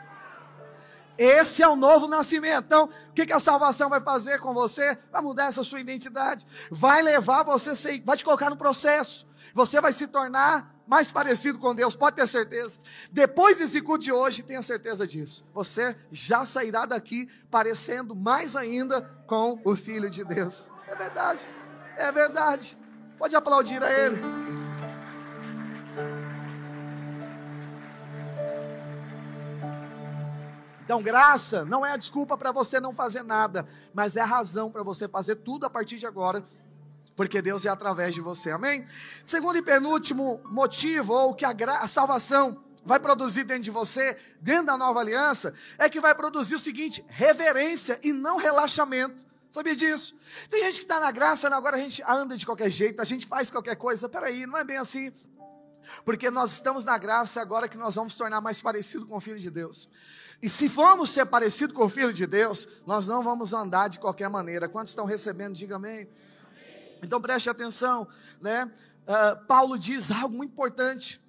Esse é o novo nascimento. Então, o que, a salvação vai fazer com você? Vai mudar essa sua identidade. Vai levar você, vai te colocar no processo. Você vai se tornar mais parecido com Deus, pode ter certeza. Depois desse culto de hoje, tenha certeza disso. Você já sairá daqui parecendo mais ainda com o Filho de Deus. É verdade, é verdade. Pode aplaudir a Ele. Então, graça não é a desculpa para você não fazer nada, mas é a razão para você fazer tudo a partir de agora, porque Deus é através de você, amém? Segundo e penúltimo motivo, ou que a, a salvação vai produzir dentro de você, dentro da nova aliança, é que vai produzir o seguinte: reverência e não relaxamento. Sabia disso? Tem gente que está na graça, agora a gente anda de qualquer jeito, a gente faz qualquer coisa. Peraí, não é bem assim. Porque nós estamos na graça agora que nós vamos tornar mais parecido com o Filho de Deus. E se formos ser parecido com o Filho de Deus, nós não vamos andar de qualquer maneira. Quantos estão recebendo? Diga amém. Então preste atenção, né? Uh, Paulo diz algo muito importante.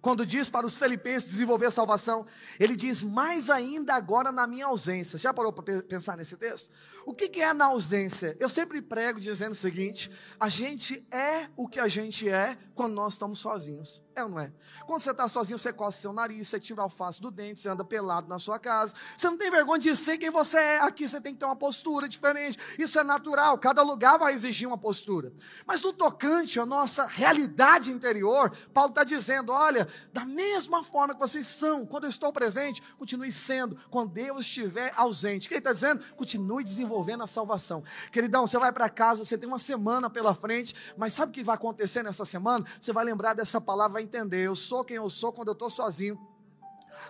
quando diz para os filipenses desenvolver a salvação, ele diz mais ainda agora na minha ausência. Já parou para pensar nesse texto? O que, que é na ausência? Eu sempre prego dizendo o seguinte: a gente é o que a gente é quando nós estamos sozinhos. É ou não é? Quando você está sozinho, você coça seu nariz, você tira o alface do dente, você anda pelado na sua casa. Você não tem vergonha de ser quem você é. Aqui você tem que ter uma postura diferente. Isso é natural. Cada lugar vai exigir uma postura. Mas no tocante à nossa realidade interior, Paulo está dizendo: olha, da mesma forma que vocês são, quando eu estou presente, continue sendo. Quando Deus estiver ausente. O que ele está dizendo? Continue desenvolvendo a salvação. Queridão, você vai para casa, você tem uma semana pela frente, mas sabe o que vai acontecer nessa semana? Você vai lembrar dessa palavra, vai entender. Eu sou quem eu sou quando eu estou sozinho.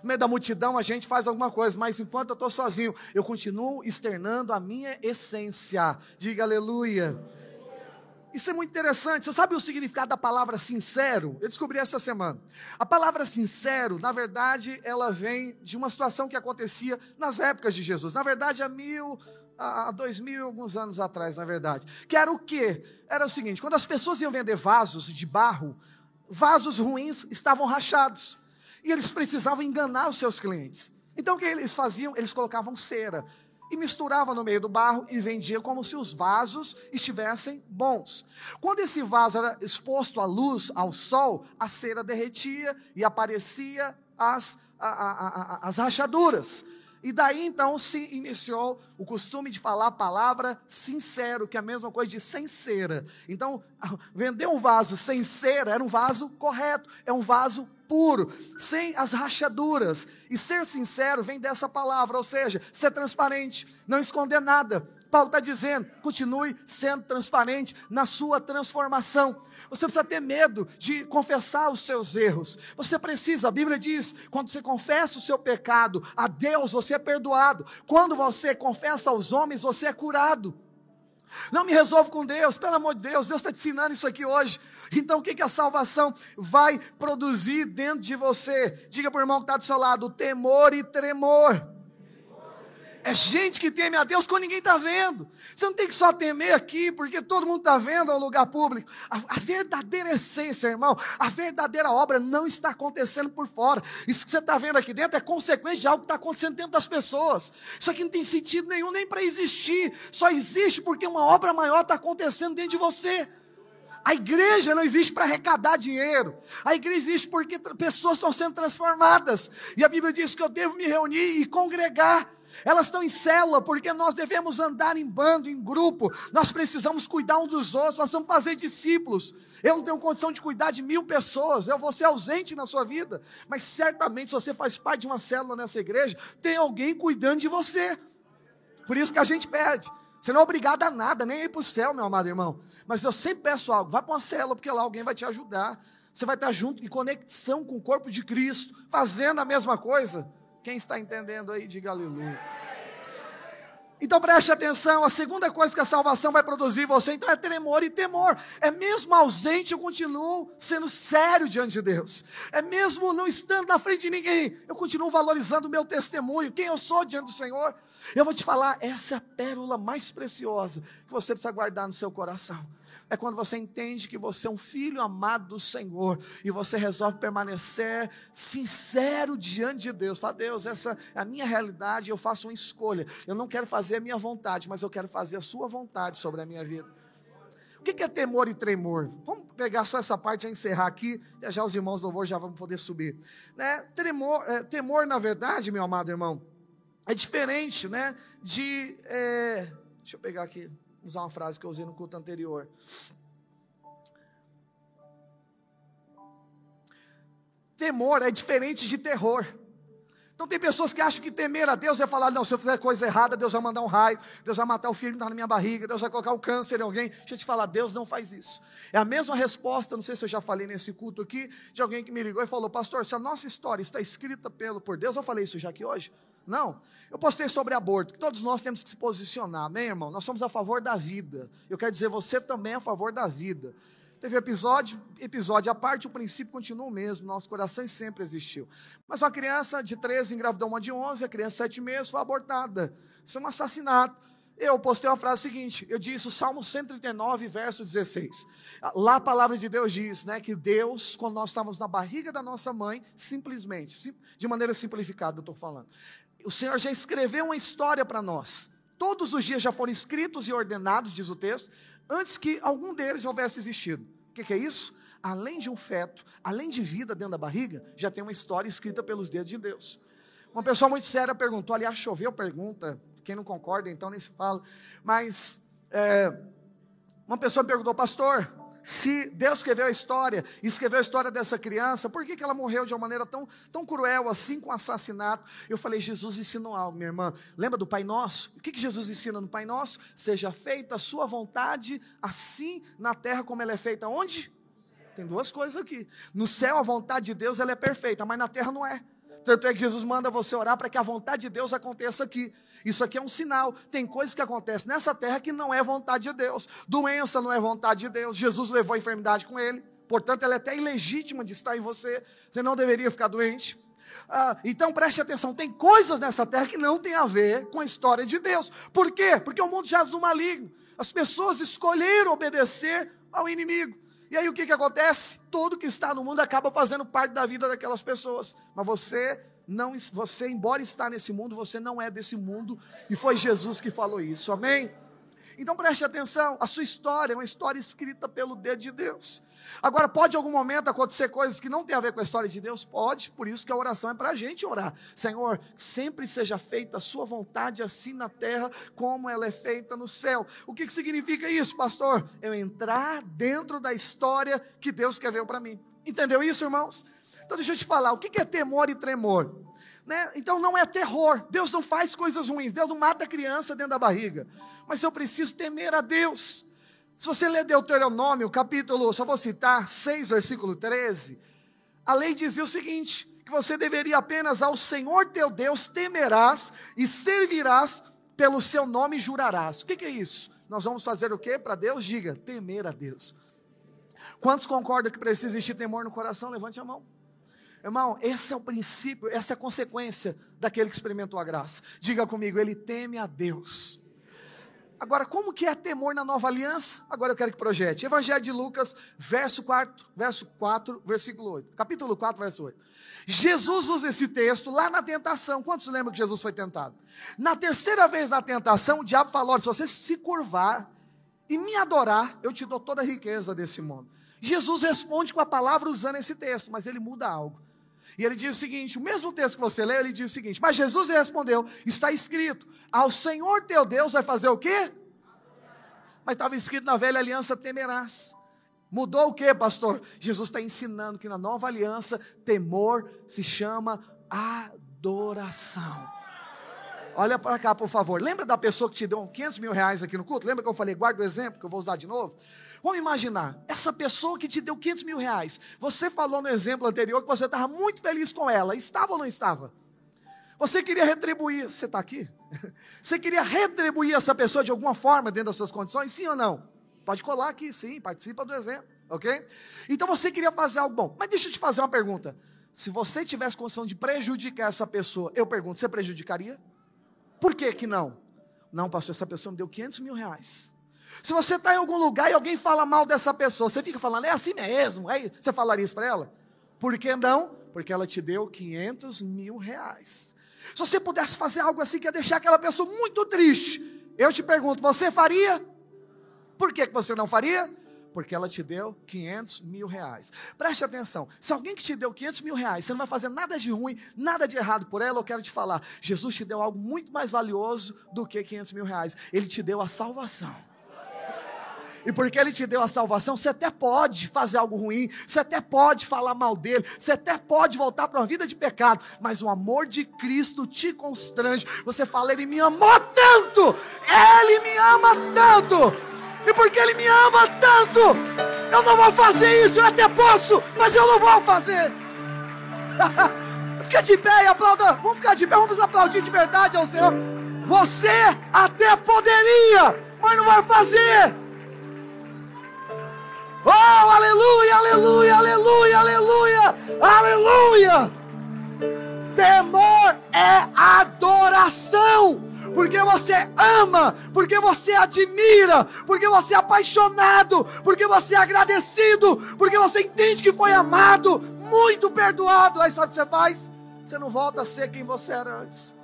No meio da multidão a gente faz alguma coisa, mas enquanto eu estou sozinho, eu continuo externando a minha essência. Diga aleluia. Isso é muito interessante. Você sabe o significado da palavra sincero? Eu descobri essa semana. A palavra sincero, na verdade, ela vem de uma situação que acontecia nas épocas de Jesus. Na verdade, há mil, há dois mil e alguns anos atrás, na verdade. Que era o quê? Era o seguinte: quando as pessoas iam vender vasos de barro, vasos ruins estavam rachados. E eles precisavam enganar os seus clientes. Então o que eles faziam? Eles colocavam cera e misturavam no meio do barro e vendiam como se os vasos estivessem bons. Quando esse vaso era exposto à luz, ao sol, a cera derretia e aparecia as, a, a, a, as rachaduras. E daí então se iniciou o costume de falar a palavra sincero, que é a mesma coisa de sem cera. Então, vender um vaso sem cera era um vaso correto, é um vaso puro, sem as rachaduras. E ser sincero vem dessa palavra, ou seja, ser transparente, não esconder nada. Paulo está dizendo, continue sendo transparente na sua transformação. Você precisa ter medo de confessar os seus erros. Você precisa, a Bíblia diz, quando você confessa o seu pecado a Deus, você é perdoado. Quando você confessa aos homens, você é curado. Não me resolvo com Deus, pelo amor de Deus, Deus está te ensinando isso aqui hoje. Então, o que, que a salvação vai produzir dentro de você? Diga para o irmão que está do seu lado: temor e tremor. É gente que teme a Deus quando ninguém está vendo. Você não tem que só temer aqui, porque todo mundo está vendo ao lugar público. A, a, verdadeira essência, irmão, a verdadeira obra não está acontecendo por fora. Isso que você está vendo aqui dentro é consequência de algo que está acontecendo dentro das pessoas. Isso aqui não tem sentido nenhum nem para existir. Só existe porque uma obra maior está acontecendo dentro de você. A igreja não existe para arrecadar dinheiro. A igreja existe porque pessoas estão sendo transformadas. E a Bíblia diz que eu devo me reunir e congregar elas estão em célula porque nós devemos andar em bando, em grupo. Nós precisamos cuidar um dos outros, nós vamos fazer discípulos. Eu não tenho condição de cuidar de mil pessoas, eu vou ser ausente na sua vida. Mas certamente, se você faz parte de uma célula nessa igreja, tem alguém cuidando de você. Por isso que a gente pede. Você não é obrigado a nada, nem a ir para o céu, meu amado irmão. Mas eu sempre peço algo: vai para uma célula, porque lá alguém vai te ajudar. Você vai estar junto em conexão com o corpo de Cristo, fazendo a mesma coisa. Quem está entendendo aí, diga aleluia. Então preste atenção, a segunda coisa que a salvação vai produzir em você, então é tremor e temor. É mesmo ausente, eu continuo sendo sério diante de Deus. É mesmo não estando na frente de ninguém, eu continuo valorizando o meu testemunho, quem eu sou diante do Senhor. Eu vou te falar, essa é a pérola mais preciosa que você precisa guardar no seu coração é quando você entende que você é um filho amado do Senhor e você resolve permanecer sincero diante de Deus. Fala, Deus, essa é a minha realidade, eu faço uma escolha. Eu não quero fazer a minha vontade, mas eu quero fazer a sua vontade sobre a minha vida. O que é temor e tremor? Vamos pegar só essa parte e encerrar aqui, já, já os irmãos do louvor já vão poder subir. Né? Tremor, é, temor, na verdade, meu amado irmão, é diferente né, de. É, deixa eu pegar aqui usar uma frase que eu usei no culto anterior. Temor é diferente de terror. Então tem pessoas que acham que temer a Deus é falar, não, se eu fizer coisa errada, Deus vai mandar um raio, Deus vai matar o filho que está na minha barriga, Deus vai colocar o câncer em alguém. Deixa eu te falar, Deus não faz isso. É a mesma resposta, não sei se eu já falei nesse culto aqui, de alguém que me ligou e falou, pastor, se a nossa história está escrita pelo, por Deus, eu falei isso já aqui hoje? Não. Eu postei sobre aborto, que todos nós temos que se posicionar, amém, irmão? Nós somos a favor da vida. Eu quero dizer, você também é a favor da vida. Teve episódio, episódio à parte, o princípio continua o mesmo, nosso coração sempre existiu. Mas uma criança de 13 engravidou uma de 11, a criança de 7 meses foi abortada. Isso é um assassinato. eu postei uma frase seguinte, eu disse o Salmo 139, verso 16. Lá a palavra de Deus diz, né, que Deus, quando nós estávamos na barriga da nossa mãe, simplesmente, de maneira simplificada eu estou falando, o Senhor já escreveu uma história para nós. Todos os dias já foram escritos e ordenados, diz o texto, antes que algum deles houvesse existido. O que, que é isso? Além de um feto, além de vida dentro da barriga, já tem uma história escrita pelos dedos de Deus. Uma pessoa muito séria perguntou, aliás, choveu pergunta, quem não concorda, então nem se fala. Mas é, uma pessoa perguntou, pastor, se Deus escreveu a história, escreveu a história dessa criança, por que, que ela morreu de uma maneira tão, tão cruel assim, com assassinato? Eu falei, Jesus ensinou algo, minha irmã. Lembra do Pai Nosso? O que, que Jesus ensina no Pai Nosso? Seja feita a sua vontade, assim na terra como ela é feita. Onde? Tem duas coisas aqui. No céu, a vontade de Deus ela é perfeita, mas na terra não é. Tanto é que Jesus manda você orar para que a vontade de Deus aconteça aqui. Isso aqui é um sinal. Tem coisas que acontecem nessa terra que não é vontade de Deus. Doença não é vontade de Deus. Jesus levou a enfermidade com ele. Portanto, ela é até ilegítima de estar em você. Você não deveria ficar doente. Ah, então preste atenção, tem coisas nessa terra que não tem a ver com a história de Deus. Por quê? Porque o mundo jaz no maligno. As pessoas escolheram obedecer ao inimigo. E aí o que, que acontece? Tudo que está no mundo acaba fazendo parte da vida daquelas pessoas. Mas você não, você embora está nesse mundo, você não é desse mundo. E foi Jesus que falou isso. Amém? Então preste atenção, a sua história é uma história escrita pelo dedo de Deus. Agora, pode em algum momento acontecer coisas que não tem a ver com a história de Deus? Pode, por isso que a oração é para a gente orar. Senhor, sempre seja feita a sua vontade, assim na terra, como ela é feita no céu. O que, que significa isso, pastor? Eu entrar dentro da história que Deus escreveu para mim. Entendeu isso, irmãos? Então, deixa eu te falar, o que, que é temor e tremor? Né? Então não é terror. Deus não faz coisas ruins. Deus não mata a criança dentro da barriga. Mas eu preciso temer a Deus. Se você ler Deuteronômio, capítulo, só vou citar, 6, versículo 13, a lei dizia o seguinte: que você deveria apenas ao Senhor teu Deus temerás e servirás pelo seu nome jurarás. O que, que é isso? Nós vamos fazer o que para Deus? Diga, temer a Deus. Quantos concordam que precisa existir temor no coração? Levante a mão. Irmão, esse é o princípio, essa é a consequência daquele que experimentou a graça. Diga comigo, ele teme a Deus. Agora, como que é temor na nova aliança? Agora eu quero que projete. Evangelho de Lucas, verso 4, verso 4, versículo 8. Capítulo 4, verso 8. Jesus usa esse texto lá na tentação. Quantos lembram que Jesus foi tentado? Na terceira vez na tentação, o diabo falou: se você se curvar e me adorar, eu te dou toda a riqueza desse mundo. Jesus responde com a palavra usando esse texto, mas ele muda algo. E ele diz o seguinte: o mesmo texto que você lê, ele diz o seguinte: Mas Jesus respondeu: Está escrito, ao Senhor teu Deus vai fazer o quê? Mas estava escrito na velha aliança: temerás. Mudou o que, pastor? Jesus está ensinando que na nova aliança, temor se chama adoração. Olha para cá, por favor. Lembra da pessoa que te deu 500 mil reais aqui no culto? Lembra que eu falei, guarda o exemplo, que eu vou usar de novo? Vamos imaginar, essa pessoa que te deu 500 mil reais, você falou no exemplo anterior que você estava muito feliz com ela, estava ou não estava? Você queria retribuir, você está aqui? Você queria retribuir essa pessoa de alguma forma dentro das suas condições, sim ou não? Pode colar aqui, sim, participa do exemplo, ok? Então você queria fazer algo bom, mas deixa eu te fazer uma pergunta. Se você tivesse condição de prejudicar essa pessoa, eu pergunto, você prejudicaria? Por que que não? Não, pastor, essa pessoa me deu 500 mil reais. Se você está em algum lugar e alguém fala mal dessa pessoa, você fica falando, é assim mesmo? Aí você falaria isso para ela? Por que não? Porque ela te deu 500 mil reais. Se você pudesse fazer algo assim que ia deixar aquela pessoa muito triste, eu te pergunto, você faria? Por que você não faria? Porque ela te deu 500 mil reais. Preste atenção: se alguém que te deu 500 mil reais, você não vai fazer nada de ruim, nada de errado por ela, eu quero te falar: Jesus te deu algo muito mais valioso do que 500 mil reais. Ele te deu a salvação. E porque Ele te deu a salvação, você até pode fazer algo ruim, você até pode falar mal dele, você até pode voltar para uma vida de pecado, mas o amor de Cristo te constrange. Você fala, Ele me amou tanto, Ele me ama tanto, e porque Ele me ama tanto, eu não vou fazer isso, eu até posso, mas eu não vou fazer. Fica de pé e aplauda. Vamos ficar de pé, vamos aplaudir de verdade ao Senhor. Você até poderia, mas não vai fazer. Oh, aleluia, aleluia, aleluia, aleluia, aleluia. Temor é adoração. porque você ama, porque você admira, porque você é apaixonado, porque você é agradecido, porque você entende que foi amado, muito perdoado. Aí sabe o que você faz? Você não volta a ser quem você era antes.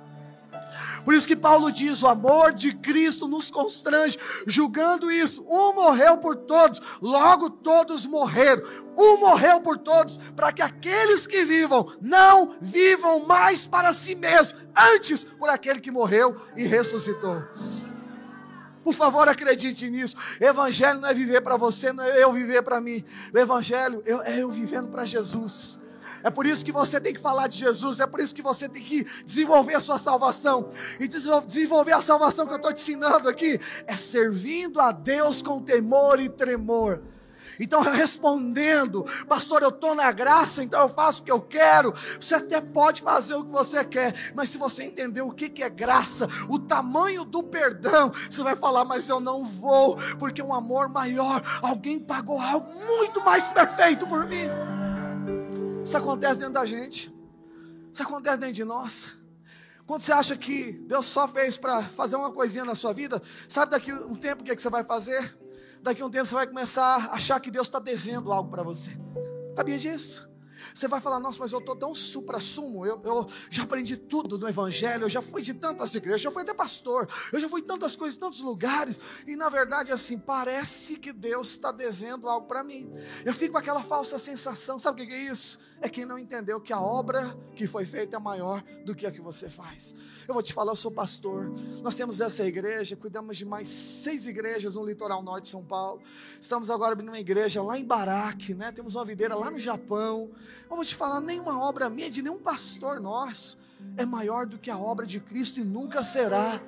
Por isso que Paulo diz: o amor de Cristo nos constrange, julgando isso. Um morreu por todos, logo todos morreram. Um morreu por todos, para que aqueles que vivam não vivam mais para si mesmos, antes por aquele que morreu e ressuscitou. Por favor, acredite nisso. Evangelho não é viver para você, não é eu viver para mim. O Evangelho é eu vivendo para Jesus. É por isso que você tem que falar de Jesus, é por isso que você tem que desenvolver a sua salvação. E desenvolver a salvação que eu estou te ensinando aqui é servindo a Deus com temor e tremor. Então, respondendo, pastor, eu estou na graça, então eu faço o que eu quero. Você até pode fazer o que você quer, mas se você entender o que, que é graça, o tamanho do perdão, você vai falar, mas eu não vou, porque um amor maior, alguém pagou algo muito mais perfeito por mim. Isso acontece dentro da gente. Isso acontece dentro de nós. Quando você acha que Deus só fez para fazer uma coisinha na sua vida, sabe daqui um tempo o que, é que você vai fazer? Daqui um tempo você vai começar a achar que Deus está devendo algo para você. Sabia disso? Você vai falar, nossa, mas eu estou tão supra-sumo, eu, eu, já aprendi tudo no Evangelho, eu já fui de tantas igrejas, eu já fui até pastor, eu já fui tantas coisas, tantos lugares, e na verdade, assim, parece que Deus está devendo algo para mim. Eu fico com aquela falsa sensação, sabe o que é isso? É quem não entendeu que a obra que foi feita é maior do que a que você faz. Eu vou te falar, eu sou pastor. Nós temos essa igreja, cuidamos de mais seis igrejas no litoral norte de São Paulo. Estamos agora abrindo uma igreja lá em Baraque, né? Temos uma videira lá no Japão. Eu vou te falar, nenhuma obra minha, de nenhum pastor nosso, é maior do que a obra de Cristo e nunca será.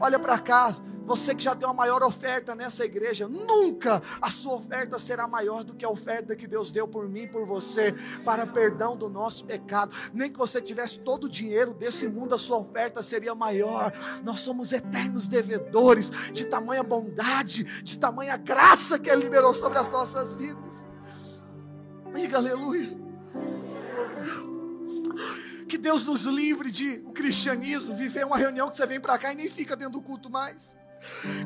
Olha para cá, você que já tem uma maior oferta nessa igreja, nunca a sua oferta será maior do que a oferta que Deus deu por mim, por você, para perdão do nosso pecado. Nem que você tivesse todo o dinheiro desse mundo, a sua oferta seria maior. Nós somos eternos devedores de tamanha bondade, de tamanha graça que Ele liberou sobre as nossas vidas. Diga aleluia. Que Deus nos livre de o cristianismo, viver uma reunião que você vem para cá e nem fica dentro do culto mais.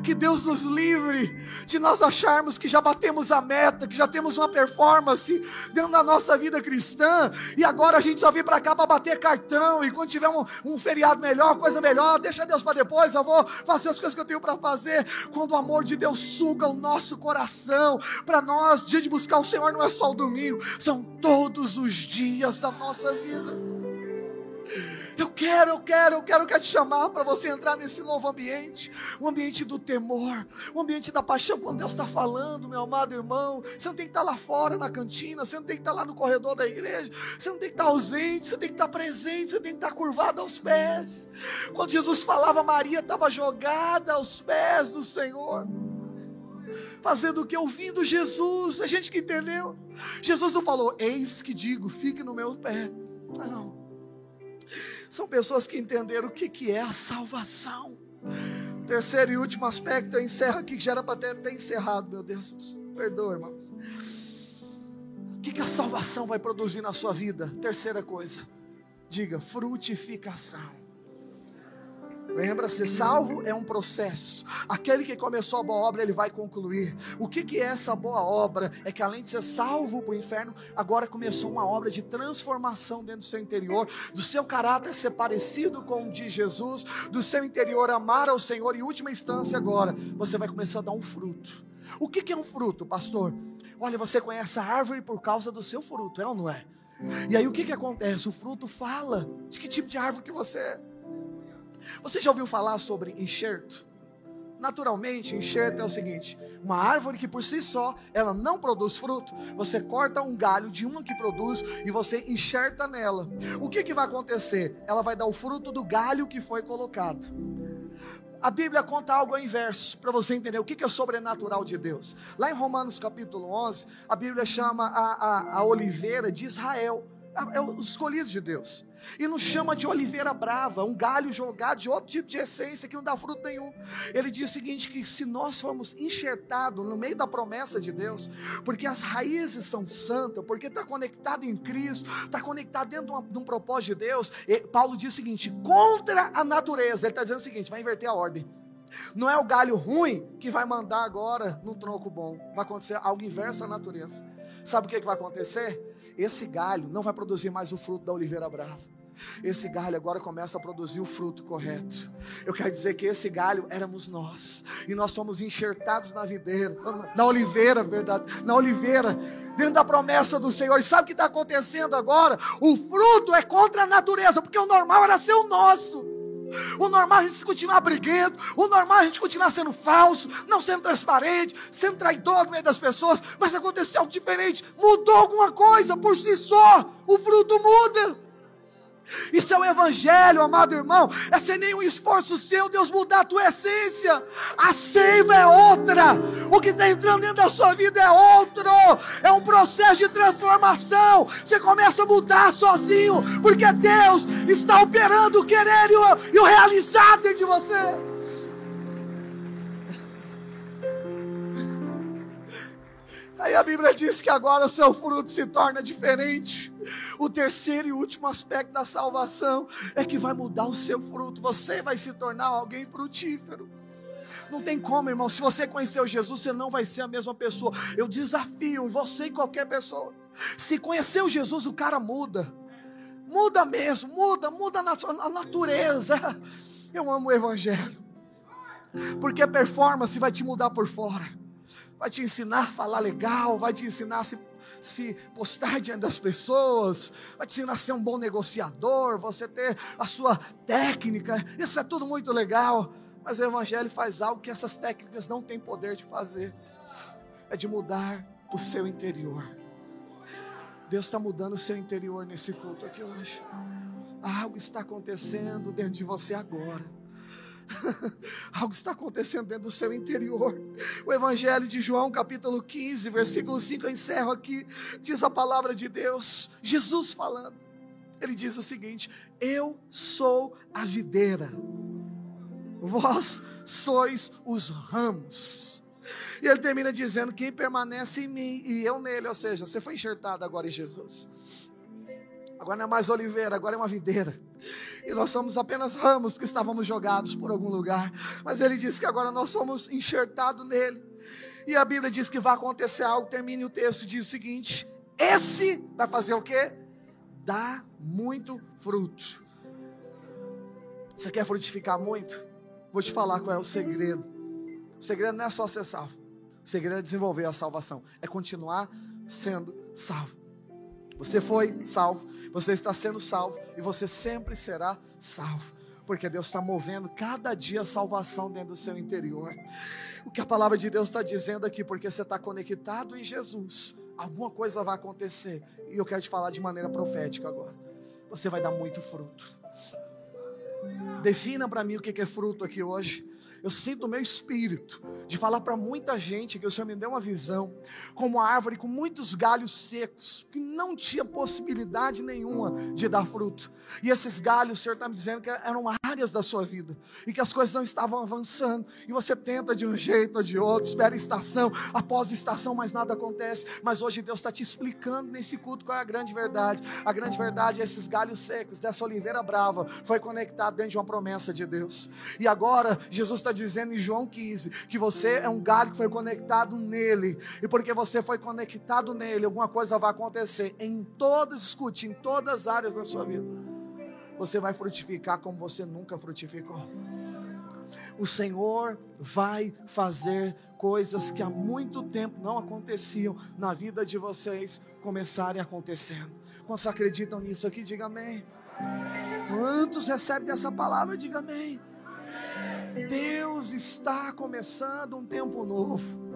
Que Deus nos livre de nós acharmos que já batemos a meta, que já temos uma performance dentro da nossa vida cristã, e agora a gente só vem para cá para bater cartão, e quando tiver um, um feriado melhor, coisa melhor, deixa Deus para depois, eu vou fazer as coisas que eu tenho para fazer. Quando o amor de Deus suga o nosso coração, para nós, dia de buscar o Senhor não é só o domingo, são todos os dias da nossa vida. Eu quero, eu quero, eu quero, eu quero te chamar para você entrar nesse novo ambiente, o um ambiente do temor, o um ambiente da paixão. Quando Deus está falando, meu amado irmão, você não tem que estar tá lá fora na cantina, você não tem que estar tá lá no corredor da igreja, você não tem que estar tá ausente, você tem que estar presente, você tem que estar curvado aos pés. Quando Jesus falava, Maria estava jogada aos pés do Senhor fazendo o que? Ouvindo Jesus. A gente que entendeu. Jesus não falou, eis que digo, fique no meu pé. Não. São pessoas que entenderam o que, que é a salvação. Terceiro e último aspecto, eu encerro aqui, que já era para ter, ter encerrado, meu Deus. Perdoa, irmãos. O que, que a salvação vai produzir na sua vida? Terceira coisa, diga frutificação. Lembra, ser salvo é um processo. Aquele que começou a boa obra, ele vai concluir. O que, que é essa boa obra? É que além de ser salvo para o inferno, agora começou uma obra de transformação dentro do seu interior, do seu caráter ser parecido com o de Jesus, do seu interior amar ao Senhor. Em última instância, agora, você vai começar a dar um fruto. O que, que é um fruto, pastor? Olha, você conhece a árvore por causa do seu fruto, é ou não é? E aí o que, que acontece? O fruto fala de que tipo de árvore que você é. Você já ouviu falar sobre enxerto? Naturalmente, enxerto é o seguinte: uma árvore que por si só ela não produz fruto, você corta um galho de uma que produz e você enxerta nela. O que, que vai acontecer? Ela vai dar o fruto do galho que foi colocado. A Bíblia conta algo ao inverso, para você entender o que é o sobrenatural de Deus. Lá em Romanos capítulo 11, a Bíblia chama a, a, a oliveira de Israel É, é os escolhidos de Deus. E nos chama de oliveira brava, um galho jogado de outro tipo de essência que não dá fruto nenhum. Ele diz o seguinte: que se nós formos enxertados no meio da promessa de Deus, porque as raízes são santas, porque está conectado em Cristo, está conectado dentro de, uma, de, um propósito de Deus, Paulo diz o seguinte: contra a natureza, ele está dizendo o seguinte: vai inverter a ordem. Não é o galho ruim que vai mandar agora num tronco bom. Vai acontecer algo inverso à natureza. Sabe o que, que vai acontecer? Esse galho não vai produzir mais o fruto da oliveira brava. Esse galho agora começa a produzir o fruto correto. Eu quero dizer que esse galho éramos nós, e nós somos enxertados na videira, na oliveira, verdade, na oliveira, dentro da promessa do Senhor. E sabe o que está acontecendo agora? O fruto é contra a natureza, porque o normal era ser o nosso. O normal é a gente continuar briguento, o normal é a gente continuar sendo falso, não sendo transparente, sendo traidor no meio das pessoas, mas aconteceu algo diferente, mudou alguma coisa por si só, o fruto muda. Isso é o Evangelho, amado irmão. É sem nenhum esforço seu, Deus mudar a tua essência. A seiva é outra. O que está entrando dentro da sua vida é outro. É um processo de transformação. Você começa a mudar sozinho, porque Deus está operando o querer e o, e o realizar dentro de você. Aí a Bíblia diz que agora o seu fruto se torna diferente. O terceiro e último aspecto da salvação é que vai mudar o seu fruto. Você vai se tornar alguém frutífero. Não tem como, irmão. Se você conheceu Jesus, você não vai ser a mesma pessoa. Eu desafio você e qualquer pessoa. Se conheceu Jesus, o cara muda. Muda mesmo, muda, muda a natureza. Eu amo o Evangelho. Porque a performance vai te mudar por fora vai te ensinar a falar legal, vai te ensinar a se, se postar diante das pessoas, vai te ensinar a ser um bom negociador, você ter a sua técnica, isso é tudo muito legal, mas o Evangelho faz algo que essas técnicas não têm poder de fazer, é de mudar o seu interior. Deus está mudando o seu interior nesse culto aqui hoje. Algo está acontecendo dentro de você agora. Algo está acontecendo dentro do seu interior. O Evangelho de João, capítulo 15, versículo 5, eu encerro aqui. Diz a palavra de Deus, Jesus falando. Ele diz o seguinte: Eu sou a videira, vós sois os ramos. E ele termina dizendo: Quem permanece em mim e eu nele, ou seja, você foi enxertado agora em Jesus. Agora não é mais oliveira, agora é uma videira. E nós somos apenas ramos que estávamos jogados por algum lugar. Mas ele diz que agora nós somos enxertados nele. E a Bíblia diz que vai acontecer algo. Termine o texto, diz o seguinte: Esse vai fazer o quê? Dá muito fruto. Você quer frutificar muito? Vou te falar qual é o segredo. O segredo não é só ser salvo. O segredo é desenvolver a salvação. É continuar sendo salvo. Você foi salvo, você está sendo salvo e você sempre será salvo. Porque Deus está movendo cada dia a salvação dentro do seu interior. O que a palavra de Deus está dizendo aqui, porque você está conectado em Jesus, alguma coisa vai acontecer. E eu quero te falar de maneira profética agora. Você vai dar muito fruto. Defina para mim o que é fruto aqui hoje eu sinto o meu espírito de falar para muita gente que o Senhor me deu uma visão, como uma árvore com muitos galhos secos, que não tinha possibilidade nenhuma de dar fruto. E esses galhos, o Senhor está me dizendo que eram áreas da sua vida, e que as coisas não estavam avançando, e você tenta de um jeito ou de outro, espera estação após estação, mas nada acontece. Mas hoje Deus está te explicando nesse culto qual é a grande verdade. A grande verdade é esses galhos secos, dessa oliveira brava, foi conectado dentro de uma promessa de Deus. E agora, Jesus está está dizendo em João 15 que você é um galho que foi conectado nele, e porque você foi conectado nele, alguma coisa vai acontecer em todas, escute, em todas as áreas da sua vida. Você vai frutificar como você nunca frutificou. O Senhor vai fazer coisas que há muito tempo não aconteciam na vida de vocês começarem acontecendo. Quantos acreditam nisso aqui? Diga amém. Quantos recebem essa palavra? Diga amém. Deus está começando um tempo novo.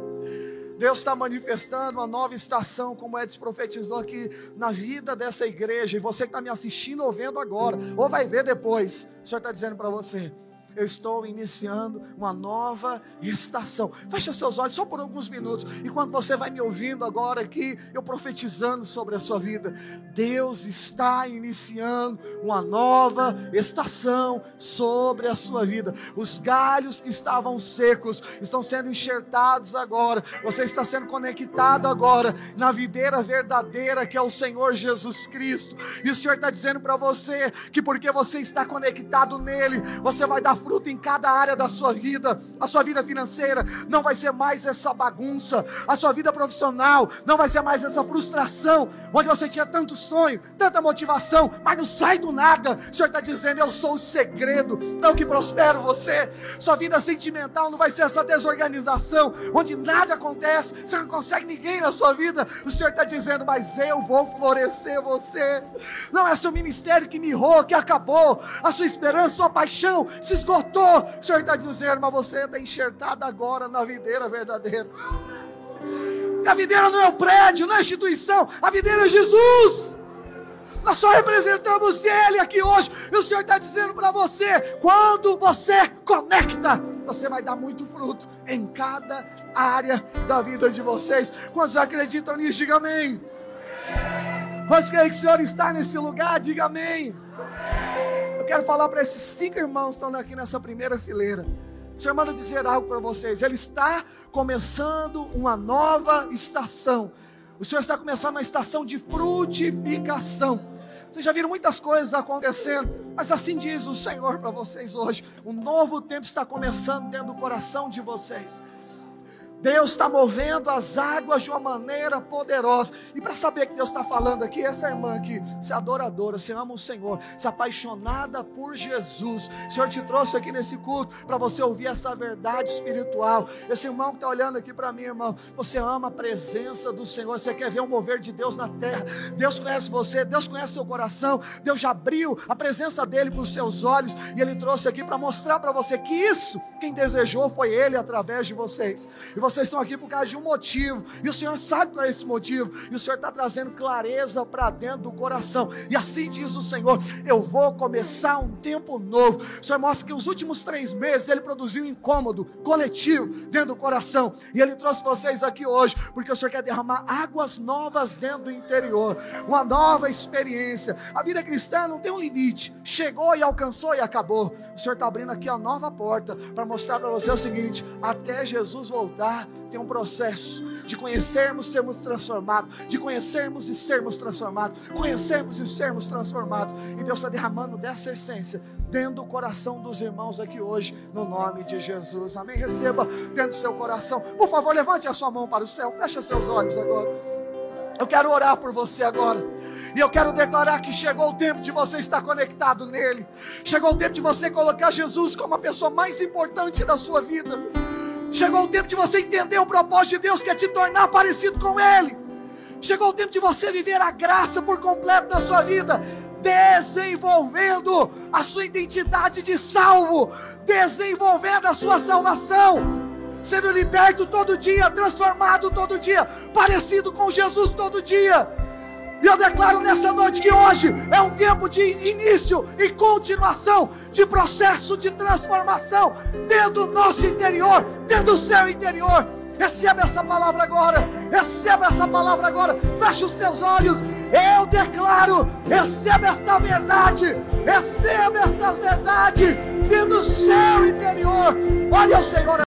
Deus está manifestando uma nova estação, como Edson profetizou aqui na vida dessa igreja. E você que está me assistindo ou vendo agora, ou vai ver depois, o Senhor está dizendo para você: eu estou iniciando uma nova estação. Feche seus olhos só por alguns minutos. E quando você vai me ouvindo agora aqui, eu profetizando sobre a sua vida, Deus está iniciando uma nova estação sobre a sua vida. Os galhos que estavam secos estão sendo enxertados agora. Você está sendo conectado agora na videira verdadeira que é o Senhor Jesus Cristo. E o Senhor está dizendo para você que porque você está conectado nele, você vai dar fruto em cada área da sua vida. A sua vida financeira não vai ser mais essa bagunça. A sua vida profissional não vai ser mais essa frustração, onde você tinha tanto sonho, tanta motivação, mas não sai do nada. O Senhor está dizendo: Eu sou o segredo, é o que prospero você. Sua vida sentimental não vai ser essa desorganização, onde nada acontece, você não consegue ninguém na sua vida. O Senhor está dizendo: Mas eu vou florescer você. Não é seu ministério que mirrou, que acabou, a sua esperança, sua paixão se esgotou. O Senhor está dizendo: Mas você está enxertado agora na videira verdadeira. A videira não é o prédio, não é a instituição, a videira é Jesus. Nós só representamos Ele aqui hoje. E o Senhor está dizendo para você: quando você conecta, você vai dar muito fruto em cada área da vida de vocês. Quantos acreditam nisso? Diga amém. Quantos creem que o Senhor está nesse lugar? Diga amém. Eu quero falar para esses cinco irmãos que estão aqui nessa primeira fileira. O Senhor manda dizer algo para vocês. Ele está começando uma nova estação. O Senhor está começando uma estação de frutificação. Vocês já viram muitas coisas acontecendo, mas assim diz o Senhor para vocês hoje: um novo tempo está começando dentro do coração de vocês. Deus está movendo as águas de uma maneira poderosa. E para saber que Deus está falando aqui, essa irmã aqui, é adoradora, você ama o Senhor, é apaixonada por Jesus. O Senhor te trouxe aqui nesse culto para você ouvir essa verdade espiritual. Esse irmão que está olhando aqui para mim, irmão, você ama a presença do Senhor, você quer ver o mover de Deus na terra. Deus conhece você, Deus conhece seu coração, Deus já abriu a presença dele para os seus olhos e ele trouxe aqui para mostrar para você que isso, quem desejou foi ele através de vocês. E você vocês estão aqui por causa de um motivo, e o Senhor sabe qual é esse motivo, e o Senhor está trazendo clareza para dentro do coração, e assim diz o Senhor: eu vou começar um tempo novo. O Senhor mostra que os últimos três meses ele produziu um incômodo coletivo dentro do coração, e ele trouxe vocês aqui hoje, porque o Senhor quer derramar águas novas dentro do interior, uma nova experiência. A vida cristã não tem um limite, chegou e alcançou e acabou. O Senhor está abrindo aqui a nova porta para mostrar para você o seguinte: até Jesus voltar, tem um processo de conhecermos, sermos transformados, de conhecermos e sermos transformados, conhecermos e sermos transformados. E Deus está derramando dessa essência dentro do coração dos irmãos aqui hoje, no nome de Jesus. Amém. Receba dentro do seu coração. Por favor, levante a sua mão para o céu, feche seus olhos agora. Eu quero orar por você agora. E eu quero declarar que chegou o tempo de você estar conectado nele. Chegou o tempo de você colocar Jesus como a pessoa mais importante da sua vida. Chegou o tempo de você entender o propósito de Deus que é te tornar parecido com Ele. Chegou o tempo de você viver a graça por completo na sua vida, desenvolvendo a sua identidade de salvo, desenvolvendo a sua salvação, sendo liberto todo dia, transformado todo dia, parecido com Jesus todo dia. E eu declaro nessa noite que hoje é um tempo de início e continuação de processo de transformação dentro do nosso interior, dentro do seu interior. Receba essa palavra agora. Receba essa palavra agora. Feche os teus olhos. Eu declaro. Receba esta verdade. Receba estas verdades dentro do seu interior. Olha o Senhor.